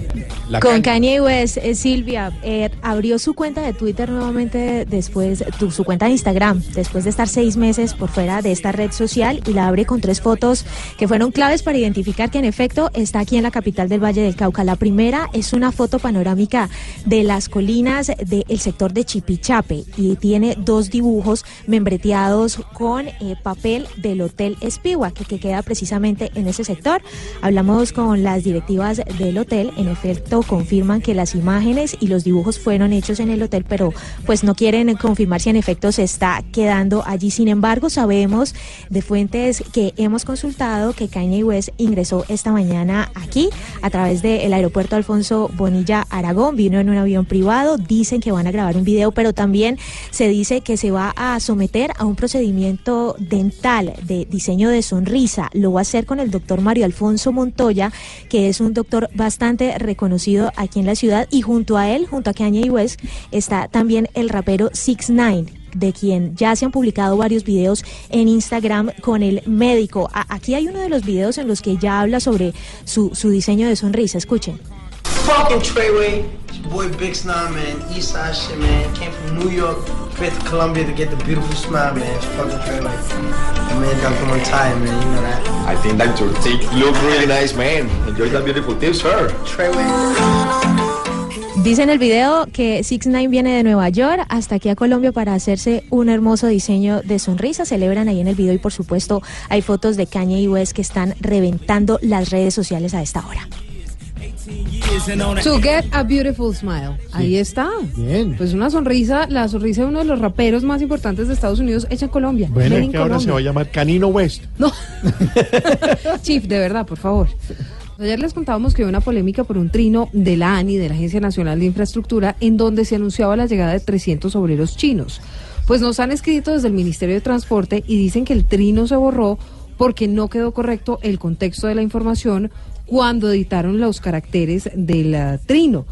Con Kanye West, eh, Silvia eh, abrió su cuenta de Twitter nuevamente después, tu- su cuenta de Instagram, después de estar seis meses por fuera de esta red social y la abre con tres fotos que fueron claves para identificar que en efecto está aquí en la capital del Valle del Cauca. La primera es una foto panorámica de las colinas del sector de Chipichape y tiene dos dibujos membreteados con eh, papel del Hotel Espiwa, que, que queda precisamente en ese sector. Hablamos con las directivas del hotel, en efecto confirman que las imágenes y los dibujos fueron hechos en el hotel, pero pues no quieren confirmar si en efecto se está quedando allí. Sin embargo, sabemos de fuentes que hemos consultado que Kanye West ingresó esta mañana aquí a través del aeropuerto Alfonso Bonilla Aragón, vino en un avión privado, dicen que van a grabar un video, pero también se dice que se va a someter a un procedimiento dental de diseño de sonrisa. Lo va a hacer con el doctor Mario Alfonso Montoya, que es un doctor bastante reconocido aquí en la ciudad, y junto a él, junto a Kanye West, está también el rapero Six Nine de quien ya se han publicado varios videos en Instagram con el médico. A- aquí hay uno de los videos en los que ya habla sobre su, su diseño de sonrisa. Escuchen. Fucking Treyway, boy Big Snarl, man. East Side shit, man. Came from New York, to Columbia to get the beautiful smile, man. It's fucking Treyway. My man Dr. Montai, man. You know that. I think that your teeth look really nice, man. Enjoy that beautiful tip, sir. Dice en el video que Six Nine viene de Nueva York hasta aquí a Colombia para hacerse un hermoso diseño de sonrisa. Celebran ahí en el video y por supuesto hay fotos de Kanye y West que están reventando las redes sociales a esta hora. To get a beautiful smile. Ahí está. Bien. Pues una sonrisa, la sonrisa de uno de los raperos más importantes de Estados Unidos hecha en Colombia. Bueno, in que ahora se va a llamar Canino West. Chief, de verdad, por favor. Ayer les contábamos que hubo una polémica por un trino de la ANI, de la Agencia Nacional de Infraestructura, en donde se anunciaba la llegada de 300 obreros chinos. Pues nos han escrito desde el Ministerio de Transporte y dicen que el trino se borró porque no quedó correcto el contexto de la información cuando editaron los caracteres del ah, trino.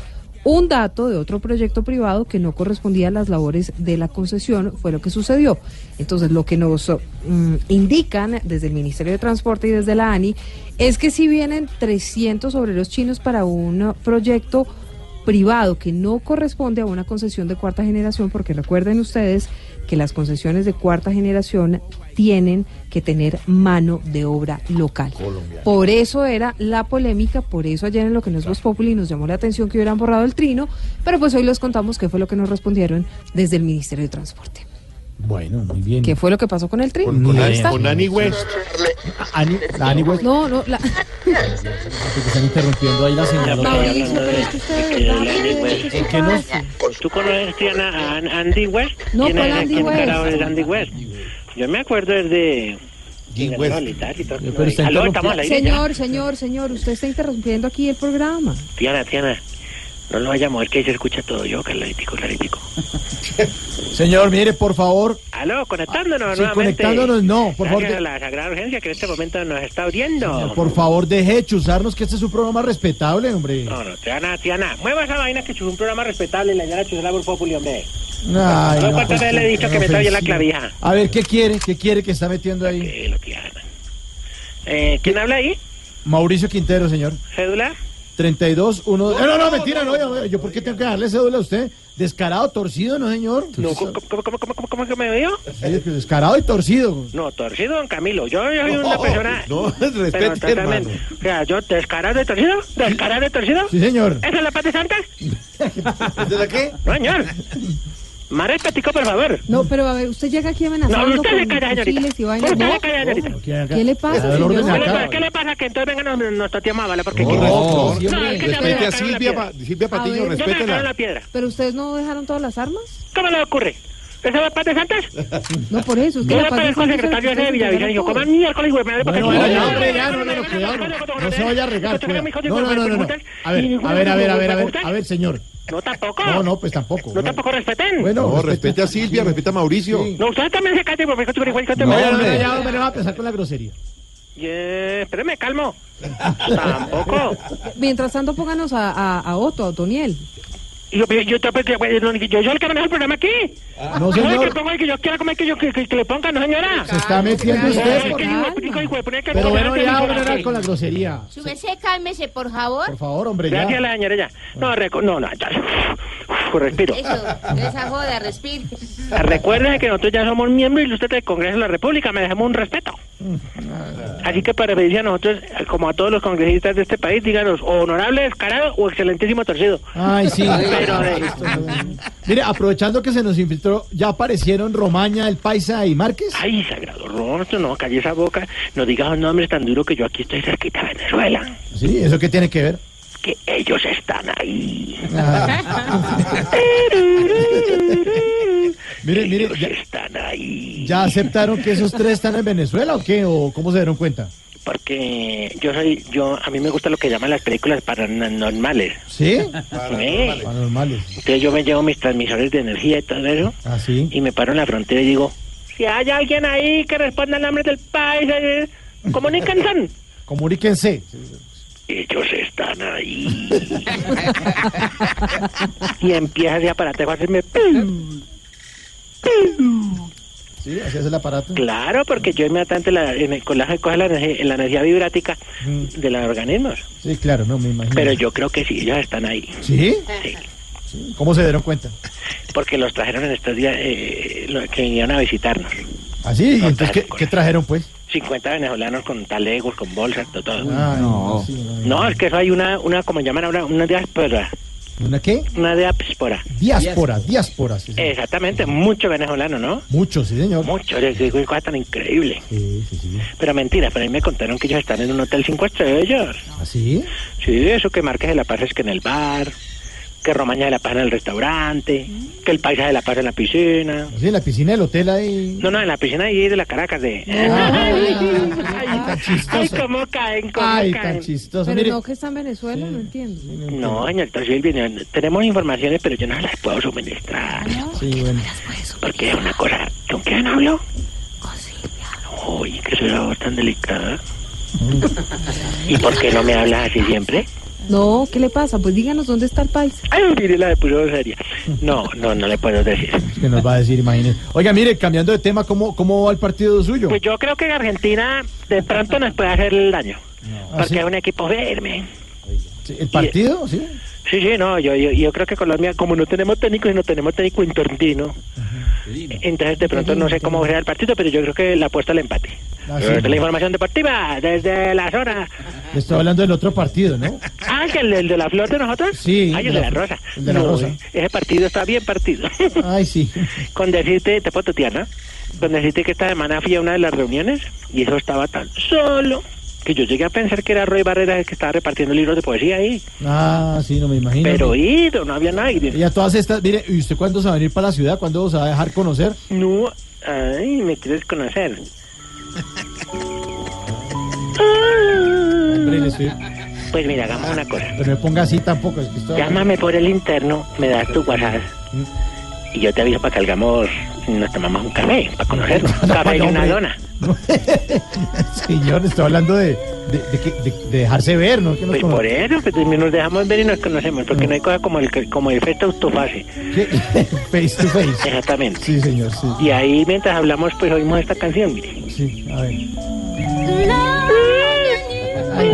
Un dato de otro proyecto privado que no correspondía a las labores de la concesión fue lo que sucedió. Entonces, lo que nos mm, indican desde el Ministerio de Transporte y desde la ANI es que si vienen 300 obreros chinos para un proyecto privado que no corresponde a una concesión de cuarta generación, porque recuerden ustedes que las concesiones de cuarta generación tienen que tener mano de obra local. Por eso era la polémica, por eso ayer en lo que nos Voz Populi nos llamó la atención que hubieran borrado el trino, pero pues hoy les contamos qué fue lo que nos respondieron desde el Ministerio de Transporte. Bueno, muy bien. ¿Qué fue lo que pasó con el trino? Con, con, con Annie West. Ani, la Ani West. No, no, la... Están interrumpiendo ahí la señal. ¿qué- qué ¿Qué no? pasa? ¿Tú conoces a, a Andy West? No, ¿Quién ¿cuál es, Andy West? Andy West? Yo me acuerdo desde... Señor, señor, señor, usted está interrumpiendo aquí el programa. Tiana, Tiana, no lo vaya a mover que ahí se escucha todo yo, claritico, claritico. Señor, mire, por favor. Aló, conectándonos Sí, nuevamente. conectándonos, no, por favor, Gracias de- a la Sagrada Urgencia que en este momento nos está oyendo. Por favor, deje de chuzarnos que este es un programa respetable, hombre. No, no, Tiana, Tiana, mueva esa vaina que es un programa respetable y la señora Chusela por Populi, hombre. Ay, no, cuántas pues, veces le he dicho que me está bien la clavija. A ver, ¿qué quiere? ¿Qué quiere que está metiendo ahí? Tranquilo, Tiana. Eh, ¿Quién habla ahí? Mauricio Quintero, señor. ¿Cédula? 32, 1. No, no, no, mentira, no. Yo, yo ¿por qué tengo que darle cédula a usted? Descarado, torcido, ¿no, señor? No, ¿cómo, cómo, cómo, cómo, cómo que me veo? Descarado y torcido. No, torcido, don Camilo. Yo, yo soy una persona... no, pero respete, totalmente. O sea, yo, ¿descarado y torcido? ¿Descarado y torcido? Sí, señor. ¿Esa es la parte santa? ¿Es de la qué? No, señor. Más respetico, por favor. No, pero a ver, usted llega aquí amenazando No, usted se con calla, señorita. y vainas. Usted ¿no? se calla, señorita. ¿Qué le pasa, ¿Qué le señor? pasa? ¿Qué le pasa? Que entonces venga nos, nos toteamos, ¿vale? Porque No, aquí- no, es que ya me respete a Silvia. Pa- Silvia Patiño, ver. Respétela. la piedra. ¿Pero ustedes no dejaron todas las armas? ¿Cómo le ocurre? ¿Esa es la parte santas? No, por eso. Usted le la parezco al secretario de Villavicencio. Dijo, ¿cómo miércoles, güey? Bueno, bueno, ya, hombre, ya, no, no, no, cuidado, no. No se vaya a regar. No, no, no, no, no. A ver, a ver, a ver, a ver, a ver, a ver, señor. No, tampoco. No, no, pues tampoco. No, tampoco respeten. Bueno, No, respete. a Silvia, respete a Mauricio. No, usted también se calle, porque tú igual que te No, voy a- no, no, ya, hombre, va a empezar con la grosería. Yeah, espérame, calmo. Tampoco. Mientras tanto, pónganos a, a, a Otto, a Otoniel. Yo, yo, yo, yo, yo, yo, yo el que manejo el programa aquí. No, Yo el señor. que pongo el que yo quiera comer que yo que, que, que le pongan, no señora. Se está metiendo usted. Por- Pero no bueno, me ya, era con la grosería. Merced, cálmese, por favor. Por favor, hombre, ya. Gracias a la señora ya. No, reco- no, no, ya. Uf, respiro. Eso, esa joda, respire. Recuerden que nosotros ya somos miembros ilustres del Congreso de la República, merecemos un respeto. Así que para pedirse a nosotros, como a todos los congresistas de este país, díganos o honorable descarado o excelentísimo torcido. Ay, sí. Pero de- Mire, aprovechando que se nos infiltró, ¿ya aparecieron Romaña, El Paisa y Márquez? Ay, sagrado rostro, no, calle esa boca, no digas los nombres tan duros que yo aquí estoy cerquita de Venezuela. Sí, ¿eso qué tiene que ver? Que ellos están ahí. Mire, mire, ellos ya, están ahí. ¿ya aceptaron que esos tres están en Venezuela o qué? ¿O cómo se dieron cuenta? Porque yo soy, yo, a mí me gusta lo que llaman las películas paranormales. ¿Sí? ¿Eh? Anormales. Entonces yo me llevo mis transmisores de energía y todo eso. ¿Ah, sí? Y me paro en la frontera y digo, si hay alguien ahí que responda al nombre del país, eh, comuníquense. Comuníquense. Ellos están ahí. y empieza ese aparato a hacerme... pum, pum. Sí, así es el aparato. Claro, porque yo inmediatamente la, en el colágeno coge la energía, la energía vibrática de los organismos. Sí, claro, no me imagino. Pero yo creo que sí, ellos están ahí. ¿Sí? Sí. ¿Cómo se dieron cuenta? Porque los trajeron en estos días eh, lo- que vinieron a visitarnos. ¿Así? ¿Y entonces qué, qué trajeron, pues? 50 venezolanos con talegos, con bolsas, todo. todo. Ay, no. sí, no. No, es que eso hay una, una como llaman ahora, una diáspora. ¿Una qué? Una diáspora. Diáspora, diáspora. sí, sí. Exactamente, mucho venezolano, ¿no? Mucho, sí, señor. Mucho, les digo, cosa tan increíble. Sí, sí, sí. Pero mentira, pero a mí me contaron que ellos están en un hotel cinco estrellas. ¿Así? Sí, eso que Marques de la Paz es que en el bar, que Romaña de la Paz en el restaurante, que el Paisa de la Paz en la piscina. Sí, en la piscina del hotel ahí. No, no, en la piscina ahí de la Caracas de... Ay, tan chistoso. Ay, cómo caen, cómo Ay, caen. tan chistoso. Pero Mire, no que está en Venezuela, no entiendo. No, señorita Silvia, no, tenemos informaciones, pero yo no las puedo suministrar. sí, bueno. Porque es una cosa... ¿Con quién hablo? Con Silvia. Uy, que será voz tan delicada. ¿Y por qué no me hablas así siempre? No, ¿qué le pasa? Pues díganos dónde está el país. Ay, mire la de puro seria. No, no, no le puedo decir. Es que nos va a decir, imagínese. Oiga, mire, cambiando de tema, ¿cómo, cómo va el partido suyo? Pues yo creo que Argentina de pronto nos puede hacer el daño. ¿Ah, Porque sí? es un equipo firme. Sí, ¿El partido? Sí. Sí, sí, no, yo, yo, yo creo que Colombia, como no tenemos técnico y no tenemos técnico interno, entonces de pronto no sé cómo será el partido, pero yo creo que la apuesta al empate. Ah, sí. La información deportiva, desde la zona. Le estoy hablando del otro partido, ¿no? Ah, que el, el de la flor de nosotros. Sí, Ay, el de de la la- rosa. el de la No, rosa. Ese partido está bien partido. Ay, sí. Con decirte, te puedo tutear, ¿no? Con decirte que esta semana fui a una de las reuniones y eso estaba tan solo que yo llegué a pensar que era Roy Barrera el que estaba repartiendo libros de poesía ahí. Ah, sí, no me imagino. Pero ido, no había nadie. Y a todas estas, mire, ¿y usted cuándo se va a venir para la ciudad? ¿Cuándo se va a dejar conocer? No, ay, me quieres conocer. Hombre, le estoy- Pues mira, hagamos una cosa. Pero me ponga así tampoco, es que estoy... Llámame por el interno, me das tu WhatsApp. Y yo te aviso para que salgamos, nos tomamos un café, para conocernos. Un café y una dona. Señor, estoy hablando de, de, de que- de- de dejarse ver, ¿no? Que nos Pues cono- por eso, pues nos dejamos ver y nos conocemos, porque no hay cosa como el, como el efecto autofase. ¿Qué? Face to face. Exactamente. Sí, señor, sí. Y ahí mientras hablamos, pues oímos esta canción, mire. Sí, a ver. Ay,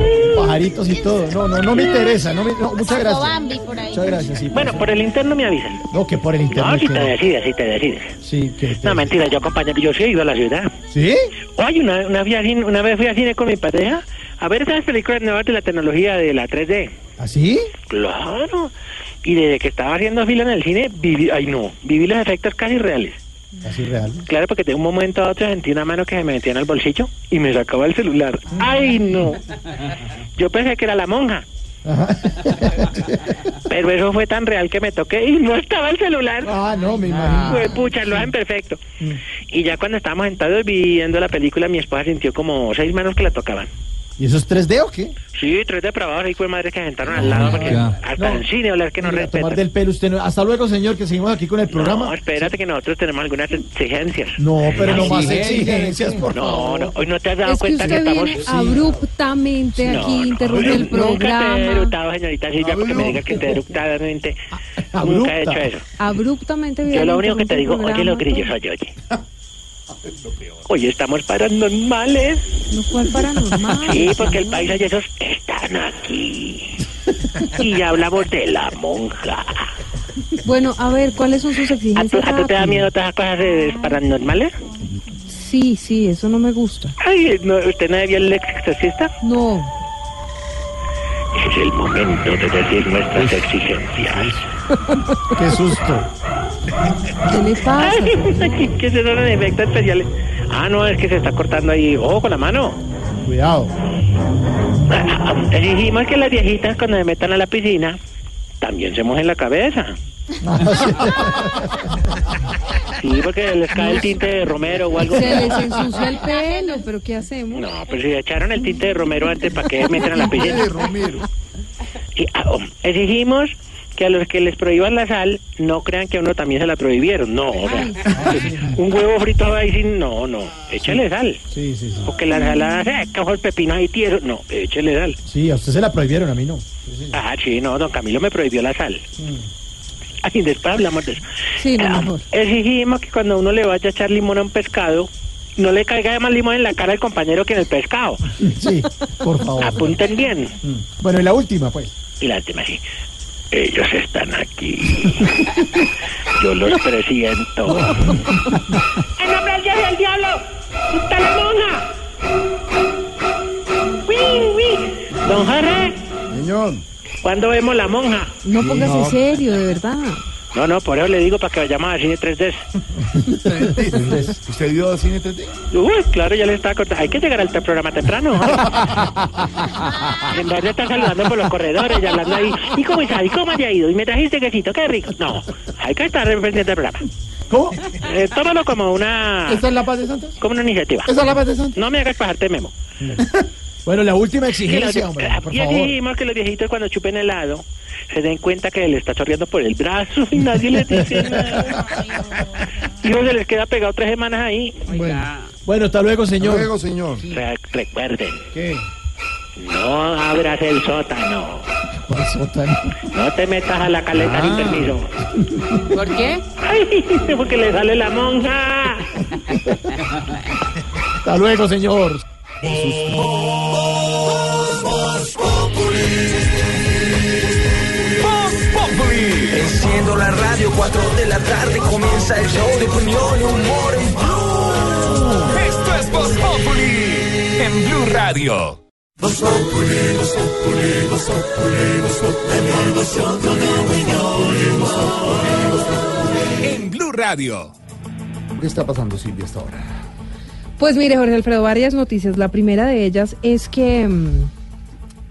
pajaritos y todo. No, no, no me interesa. No me- no, muchas gracias. Bambi por ahí. Muchas gracias. Sí, Bueno, por el interno me avisan. No, que por el No, internet. si te decides, si te decides. Sí, que No, mentira, yo compañero, yo sí he ido a la ciudad. ¿Sí? Oye, una, una, fui a cine- una vez fui al cine con mi pareja a ver esas películas nuevas de la tecnología de la 3D. ¿Así? Claro. Y desde que estaba haciendo fila en el cine, viví, ay no, viví los efectos casi reales. Así real. Claro, porque de un momento a otro sentí una mano que se me metía en el bolsillo y me sacaba el celular. ¡Ay, no! Yo pensé que era la monja. Pero eso fue tan real que me toqué y no estaba el celular. Ah, no, me imagino. Fue pucha, lo hacen perfecto. Y ya cuando estábamos sentados viendo la película, mi esposa sintió como seis manos que la tocaban. ¿Y eso es 3D o qué? Sí, tres depravados ahí fue madre que se sentaron al lado porque hasta No. en cine hablar que no Mira, tomar del pelo usted no- Hasta luego, señor, que seguimos aquí con el programa. No, espérate que nosotros tenemos algunas exigencias. No, pero no más exigencias, por No, favor. no, hoy no te has dado Es que cuenta que, usted estamos... viene abruptamente No, aquí, no, interrumpe el Nunca te he programa. eructado, señorita Silvia, porque me digas que te eructadamente. Nunca he hecho eso. Abruptamente viene Yo lo único que te digo, oye el los programa. grillos, oye, oye. Oye, estamos paranormales. No fue paranormal. Sí, porque el país y esos están aquí. Y ya hablamos de la monja. Bueno, a ver, ¿cuáles son sus ¿A tú, exigencias? a tú te da miedo todas cosas eh, paranormales? Sí, sí, eso no me gusta. Ay, ¿no, ¿usted no vio el ex exorcista? No. Es el momento de decir nuestras exigencias. Qué susto. ¿Qué le pasa? Ay, ¿Qué se dan efectos especiales? Ah, no, es que se está cortando ahí. Ojo con la mano. Cuidado. Exigimos que las viejitas cuando se metan a la piscina también se mojen la cabeza. Sí, porque les cae el tinte de romero o algo. Se les ensucia el pelo, pero ¿qué hacemos? No, pero si echaron el tinte de romero antes, ¿para qué meten a la piscina? Y, ah, oh, exigimos que a los que les prohíban la sal no crean que a uno también se la prohibieron. No, o sea, un huevo frito ahí sin... No, no, échale sal. Sí, sí, sí. O que la ensalada seca, o el pepino ahí tieso. No, échale sal. Sí, a usted se la prohibieron, a mí no. Ah, sí, no, don Camilo me prohibió la sal. Ay, después hablamos de eso. Sí, no, Ah, mejor. Exigimos que cuando uno le vaya a echar limón a un pescado, no le caiga más limón en la cara al compañero que en el pescado. Sí, por favor. Apunten bien. Bueno, y la última, pues. Y la última sí. Ellos están aquí. Yo los presiento. ¡En nombre del Dios del diablo! ¡Está la monja! Don Jorge, Señor. ¿Cuándo vemos la monja? No póngase No. serio, de verdad. No, no, por eso le digo para que vayamos al cine 3D. ¿Usted vio cine 3D? Uy, claro, ya le estaba contando. Hay que llegar al te- programa temprano. en vez de estar saludando por los corredores y hablando ahí. ¿Y cómo está? ¿Y cómo te ha ido? ¿Y me trajiste quesito? ¡Qué rico! No, hay que estar pendiente del programa. ¿Cómo? Eh, tómalo como una... ¿Esta es la paz de Santos? Como una iniciativa. ¿Esa es la paz de Santos? No me hagas bajarte memo. Bueno, la última exigencia, hombre, por y favor. exigimos que los viejitos cuando chupen helado se den cuenta que le está chorreando por el brazo y nadie les dice nada. Y luego se les queda pegado tres semanas ahí. Bueno, hasta luego, señor. Luego, señor. Re- recuerden, ¿Qué? no abras el sótano. ¿Cuál sótano? No te metas a la caleta Ah. sin permiso. ¿Por qué? Ay, porque le sale la monja. Hasta luego, señor. Enciendo la radio, 4 de la tarde comienza el show de opinión y humor en Blue. Esto es Voz Populi en Blue Radio. Voz Populi, Voz Populi, Voz Populi, Voz Populi, la emoción de una opinión, Voz Populi, Voz Populi. En Blue Radio. ¿Qué está pasando, Silvia, hasta ahora? Pues mire, Jorge Alfredo, varias noticias. La primera de ellas es que mm,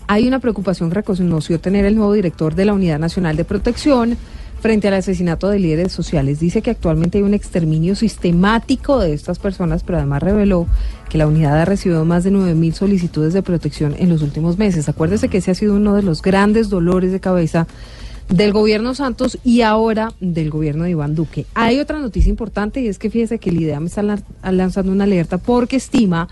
hay una preocupación que reconoció tener el nuevo director de la Unidad Nacional de Protección frente al asesinato de líderes sociales. Dice que actualmente hay un exterminio sistemático de estas personas, pero además reveló que la unidad ha recibido más de 9.000 solicitudes de protección en los últimos meses. Acuérdese que ese ha sido uno de los grandes dolores de cabeza del gobierno Santos y ahora del gobierno de Iván Duque. Hay otra noticia importante y es que fíjese que el IDEAM está lan- lanzando una alerta porque estima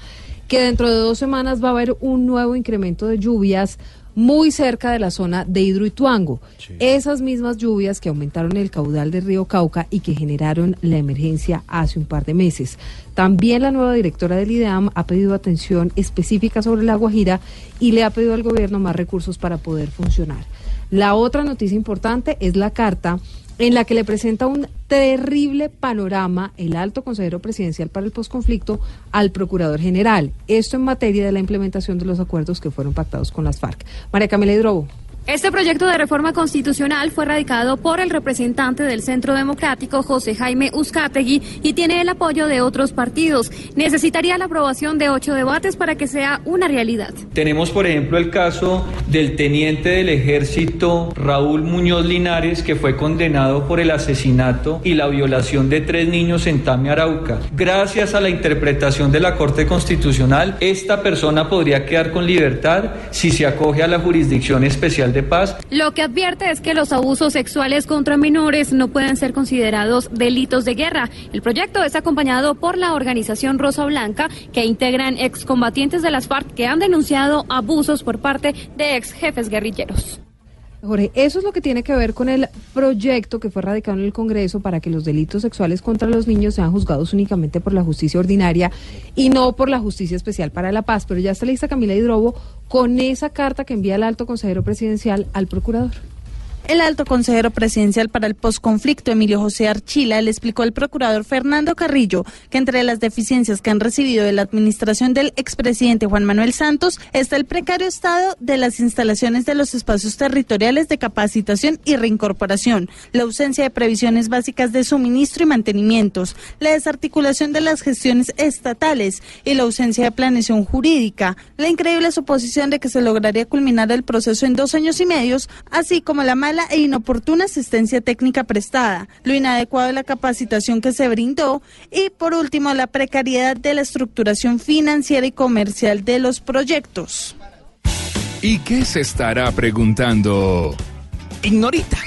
que dentro de dos semanas va a haber un nuevo incremento de lluvias muy cerca de la zona de Hidroituango. Esas mismas lluvias que aumentaron el caudal del río Cauca y que generaron la emergencia hace un par de meses. También la nueva directora del IDEAM ha pedido atención específica sobre la Guajira y le ha pedido al gobierno más recursos para poder funcionar. La otra noticia importante es la carta en la que le presenta un terrible panorama el alto consejero presidencial para el posconflicto al procurador general. Esto en materia de la implementación de los acuerdos que fueron pactados con las FARC. María Camila Hidrobo. Este proyecto de reforma constitucional fue radicado por el representante del Centro Democrático, José Jaime Uzcategui, y tiene el apoyo de otros partidos. Necesitaría la aprobación de ocho debates para que sea una realidad. Tenemos, por ejemplo, el caso del teniente del ejército Raúl Muñoz Linares, que fue condenado por el asesinato y la violación de tres niños en Tame, Arauca. Gracias a la interpretación de la Corte Constitucional, esta persona podría quedar con libertad si se acoge a la Jurisdicción Especial de Lo que advierte es que los abusos sexuales contra menores no pueden ser considerados delitos de guerra. El proyecto es acompañado por la organización Rosa Blanca, que integran excombatientes de las FARC que han denunciado abusos por parte de ex jefes guerrilleros. Jorge, eso es lo que tiene que ver con el proyecto que fue radicado en el Congreso para que los delitos sexuales contra los niños sean juzgados únicamente por la justicia ordinaria y no por la justicia especial para la paz. Pero ya está lista Camila Hidrobo con esa carta que envía el alto consejero presidencial al procurador. El alto consejero presidencial para el posconflicto, Emilio José Archila, le explicó al procurador Fernando Carrillo que entre las deficiencias que han recibido de la administración del expresidente Juan Manuel Santos está el precario estado de las instalaciones de los espacios territoriales de capacitación y reincorporación, la ausencia de previsiones básicas de suministro y mantenimientos, la desarticulación de las gestiones estatales y la ausencia de planeación jurídica, la increíble suposición de que se lograría culminar el proceso en dos años y medios, así como la mala e inoportuna asistencia técnica prestada, lo inadecuado de la capacitación que se brindó y, por último, la precariedad de la estructuración financiera y comercial de los proyectos. ¿Y qué se estará preguntando? Ignorita.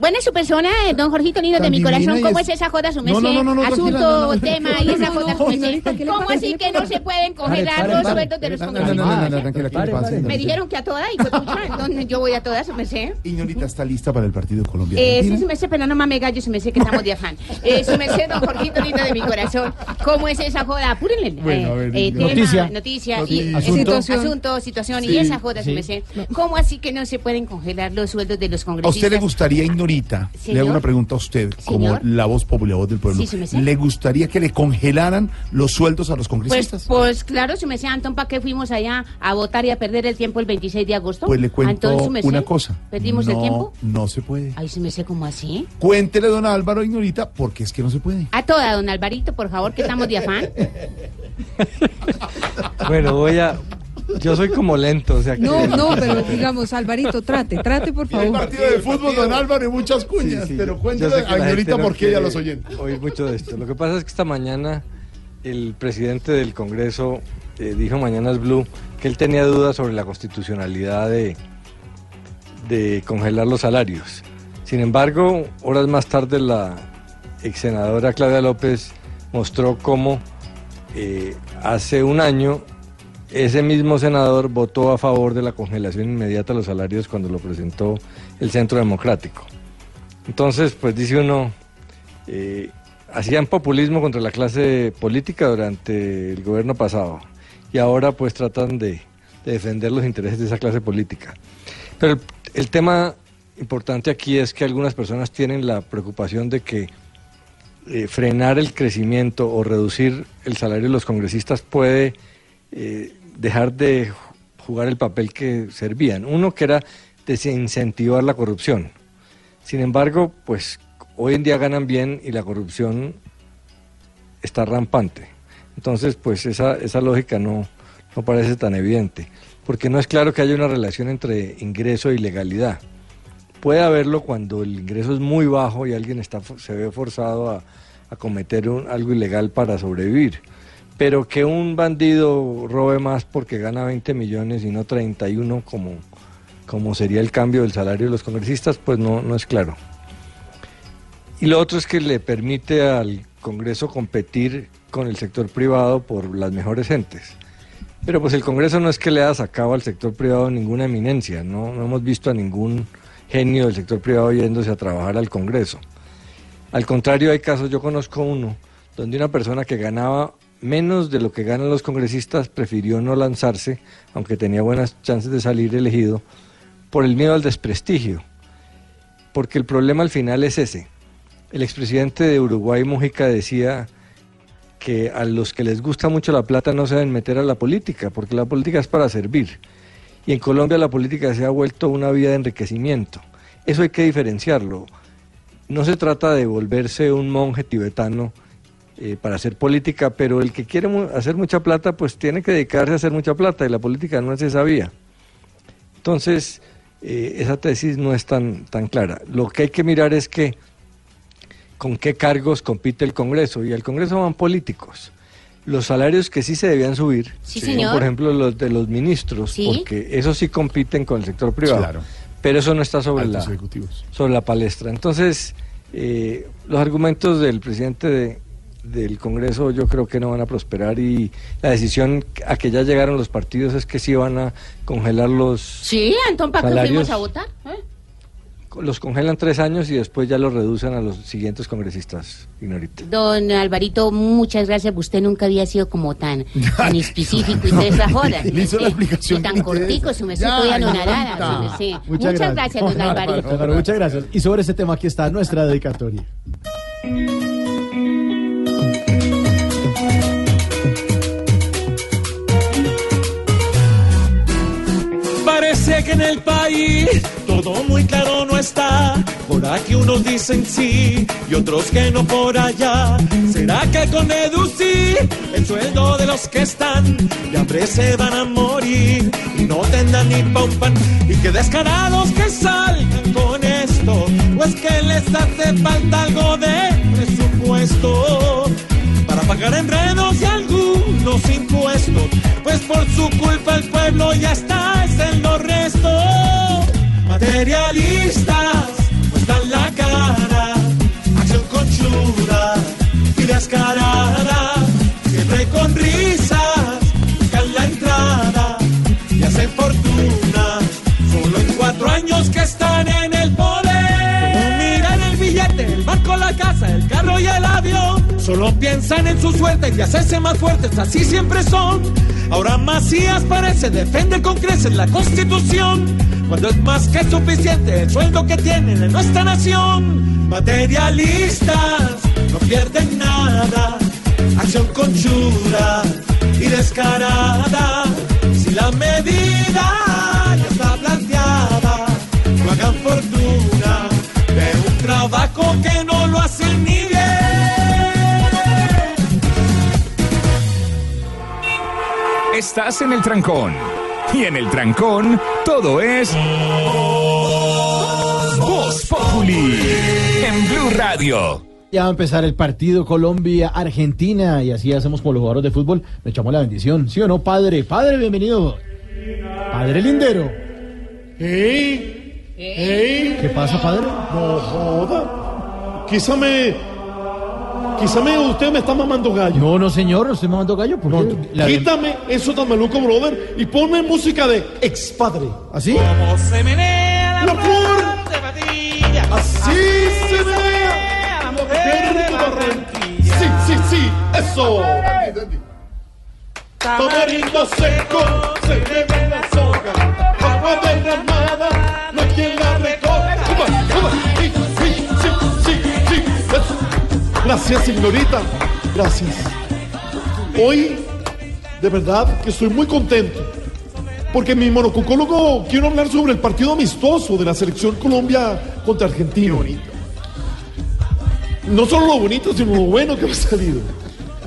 Buena su persona, eh, don Jorgito Nido de mi corazón. ¿Cómo es- es esa joda su No, no, no, no, no, Asunto, tranquila, no, no, no. tema y esa joda su merced. señorita, ¿qué le ¿Cómo así que no se pueden congelar Pare, los sueldos de los No, no, no, no, no, congresistas? Me dijeron que a todas, y fue pucha, ¿dónde yo voy a todas, su merced? Ignorita está lista para el partido de Colombia. Eh, sí, su merced, pero no mames gallo, su merced, que estamos de afán. Eh, su merced, don Jorgito Nido de mi corazón. ¿Cómo es esa joda? Apúrenle. Bueno, a ver, Noticia. noticia, asunto, Situación. y esa joda, su merced. ¿Cómo así que no se pueden congelar los sueldos de los ¿A congresistas? usted le gustaría, Ignorita, le Señor. hago una pregunta a usted, como la voz popular, voz del pueblo, Sí. ¿le gustaría que le congelaran los sueldos a los Pues, congresistas? pues claro, su merced, Antón, ¿para qué fuimos allá a votar y a perder el tiempo el 26 de agosto? Pues le cuento Antón, su merced, una cosa. ¿Perdimos el tiempo? No se puede. Ay, su merced, ¿cómo así? Cuéntele, don Álvaro, Ignorita, porque es que no se puede. A toda, don Alvarito, por favor, que estamos de afán. Bueno, voy a. Yo soy como lento, o sea que. No, no, pero digamos, Alvarito, trate, trate, por favor. partido de fútbol, don Álvaro, y muchas cuñas, pero Yo cuéntele sé que a la Ignorita gente no por qué y a quiere los oyentes. Oír mucho de esto. Lo que pasa es que esta mañana el presidente del Congreso eh, dijo Mañanas Blue que él tenía dudas sobre la constitucionalidad de, de congelar los salarios. Sin embargo, horas más tarde la ex senadora Claudia López mostró cómo eh, hace un año ese mismo senador votó a favor de la congelación inmediata de los salarios cuando lo presentó el Centro Democrático. Entonces, pues dice uno, eh, hacían populismo contra la clase política durante el gobierno pasado y ahora pues tratan de, de defender los intereses de esa clase política. Pero el, el tema importante aquí es que algunas personas tienen la preocupación de que eh, frenar el crecimiento o reducir el salario de los congresistas puede eh, dejar de ju- jugar el papel que servían. Uno que era desincentivar la corrupción. Sin embargo, pues hoy en día ganan bien y la corrupción está rampante. Entonces, pues esa, esa lógica no, no parece tan evidente, porque no es claro que haya una relación entre ingreso y legalidad. Puede haberlo cuando el ingreso es muy bajo y alguien está, se ve forzado a, a cometer un- algo ilegal para sobrevivir. Pero que un bandido robe más porque gana 20 millones y no 31 como, como sería el cambio del salario de los congresistas, pues no, no es claro. Y lo otro es que le permite al Congreso competir con el sector privado por las mejores gentes. Pero pues el Congreso no es que le haya sacado al sector privado ninguna eminencia, no hemos visto a ningún genio del sector privado yéndose a trabajar al Congreso. Al contrario, hay casos, yo conozco uno, donde una persona que ganaba menos de lo que ganan los congresistas prefirió no lanzarse, aunque tenía buenas chances de salir elegido, por el miedo al desprestigio. Porque el problema al final es ese. El expresidente de Uruguay, Mujica, decía que a los que les gusta mucho la plata no se deben meter a la política, porque la política es para servir. Y en Colombia la política se ha vuelto una vía de enriquecimiento. Eso hay que diferenciarlo. No se trata de volverse un monje tibetano eh, para hacer política, pero el que quiere mu- hacer mucha plata, pues tiene que dedicarse a hacer mucha plata y la política no es esa vía. Entonces, eh, esa tesis no es tan, tan clara. Lo que hay que mirar es que con qué cargos compite el Congreso. Y al Congreso van políticos. Los salarios que sí se debían subir, Sí, son, señor. por ejemplo, los de los ministros, Sí. porque esos sí compiten con el sector privado. Claro. Pero eso no está sobre la, Altos sobre la palestra. Entonces, eh, los argumentos del presidente de- del Congreso yo creo que no van a prosperar y la decisión a que ya llegaron los partidos es que sí van a congelar los... Sí, Antón, ¿para qué Salarios. fuimos a votar? ¿Eh? Los congelan tres años y después ya los reducen a los siguientes congresistas, Ignorita. Don Alvarito, muchas gracias. Usted nunca había sido como tan, tan específico y toda esa joda. Le hizo la Sí, explicación Y tan cortico, su merced podía no merced. Muchas, gracias, don Alvarito. Muchas gracias. Y sobre este tema aquí está nuestra dedicatoria. Que en el país todo muy claro no está. Por aquí unos dicen sí y otros que no por allá. ¿Será que con reducir el sueldo de los que están de hambre se van a morir y no tendrán ni pa' pan? Y que descarados que salgan con esto, o es que les hace falta algo de presupuesto para pagar enredos y algunos impuestos, pues por su culpa el pueblo ya está Materialistas muestran la cara, acción conchuda y descarada, siempre con risas, buscan la entrada y hacen fortuna, solo en cuatro años que están en el poder. Miran el billete, el barco, la casa, el carro y el. Solo piensan en su suerte y hacerse más fuertes, así siempre son. Ahora Macías parece defender con creces la constitución. Cuando es más que suficiente el sueldo que tienen en nuestra nación. Materialistas no pierden nada. Acción conchuda y descarada. Si la medida ya está planteada, no hagan fortuna de un trabajo que no lo hacen ni Estás en el trancón. Y en el trancón, todo es. Voz Populi. En Blue Radio. Ya va a empezar el partido Colombia-Argentina y así hacemos como los jugadores de fútbol. Le echamos la bendición. ¿Sí o no, padre? Padre, bienvenido. Padre Lindero. ¡Ey! ¡Ey! ¿Qué pasa, padre? No joda. Quizá me. Quizá me, usted me está mamando gallo. No, no, señor, no estoy mamando gallo. ¿por qué? La- Quítame eso tan maluco, brother, y ponme música de ex padre. ¿Así? Cómo se menea La la flor. flor de patilla. Así se ve. la mujer de Barranquilla. Sí, sí, sí, eso. Tamarindo seco, se le ve la. Gracias, señorita. Gracias. Hoy, de verdad, que estoy muy contento. Porque mi monocucólogo quiero hablar sobre el partido amistoso de la selección Colombia contra Argentina. No solo lo bonito, sino lo bueno que ha salido.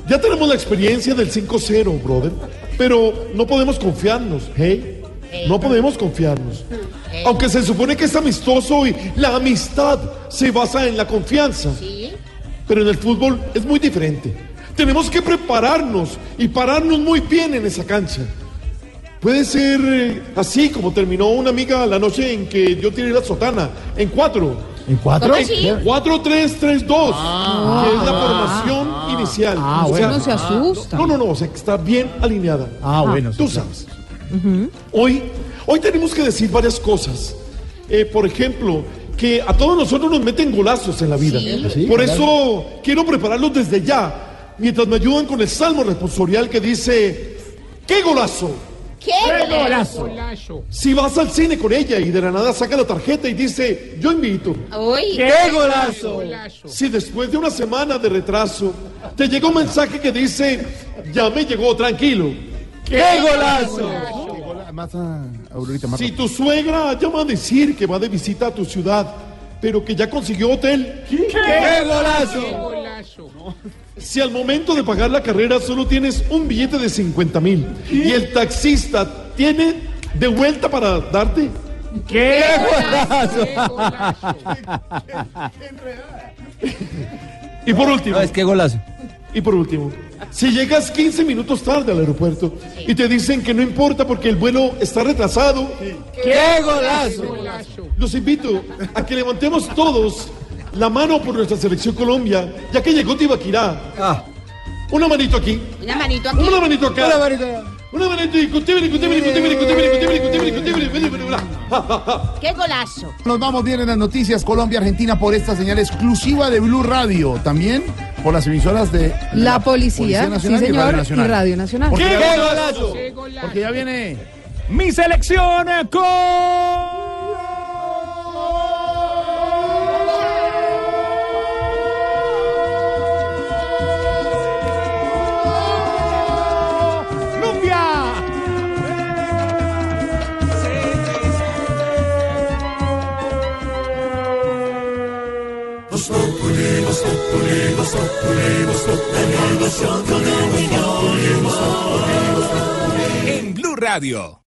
Ya tenemos la experiencia del 5-0, brother. Pero no podemos confiarnos, ¿hey? No podemos confiarnos. Aunque se supone que es amistoso y la amistad se basa en la confianza. Pero en el fútbol es muy diferente. Tenemos que prepararnos y pararnos muy bien en esa cancha. Puede ser eh, así como terminó una amiga la noche en que yo tiré la sotana, en cuatro. ¿En cuatro? ¿Cómo así? En 4-3-3-2, que es la formación inicial. Ah, O bueno. sea, Uno se asusta. No, no, no, o sea, que está bien alineada. Ah, bueno, sí, Tú sabes. Hoy, hoy tenemos que decir varias cosas. Eh, por ejemplo, que a todos nosotros nos meten golazos en la vida. Sí. Sí, por claro. eso quiero prepararlos desde ya, mientras me ayudan con el salmo responsorial que dice, ¡qué golazo! ¿Qué? Golazo. Si vas al cine con ella y de la nada saca la tarjeta y dice, yo invito. Uy. ¡Qué golazo! Si después de una semana de retraso te llega un mensaje que dice, ya me llegó, tranquilo. ¡Qué golazo! Más a Aurorita, más Si tu suegra llama a decir que va de visita a tu ciudad, pero que ya consiguió hotel. ¡Qué, golazo! Si al momento de pagar la carrera solo tienes un billete de 50 mil y el taxista tiene de vuelta para darte. ¡Qué Y por último. es que golazo. Y por último, si llegas 15 minutos tarde al aeropuerto y te dicen que no importa porque el vuelo está retrasado, ¡Qué golazo! los invito a que levantemos todos la mano por nuestra selección Colombia, ya que llegó Tibaquirá. Una manito aquí, Una manito aquí. una manito acá. Una manito. Una ¡Qué golazo! Nos vamos bien en las noticias Colombia-Argentina por esta señal exclusiva de Blue Radio. También por las emisoras de La, Policía, Nacional sí, señor, y Radio Nacional. Y Radio Porque ¡Qué golazo! Porque ya viene mi selección con... En Blue Radio.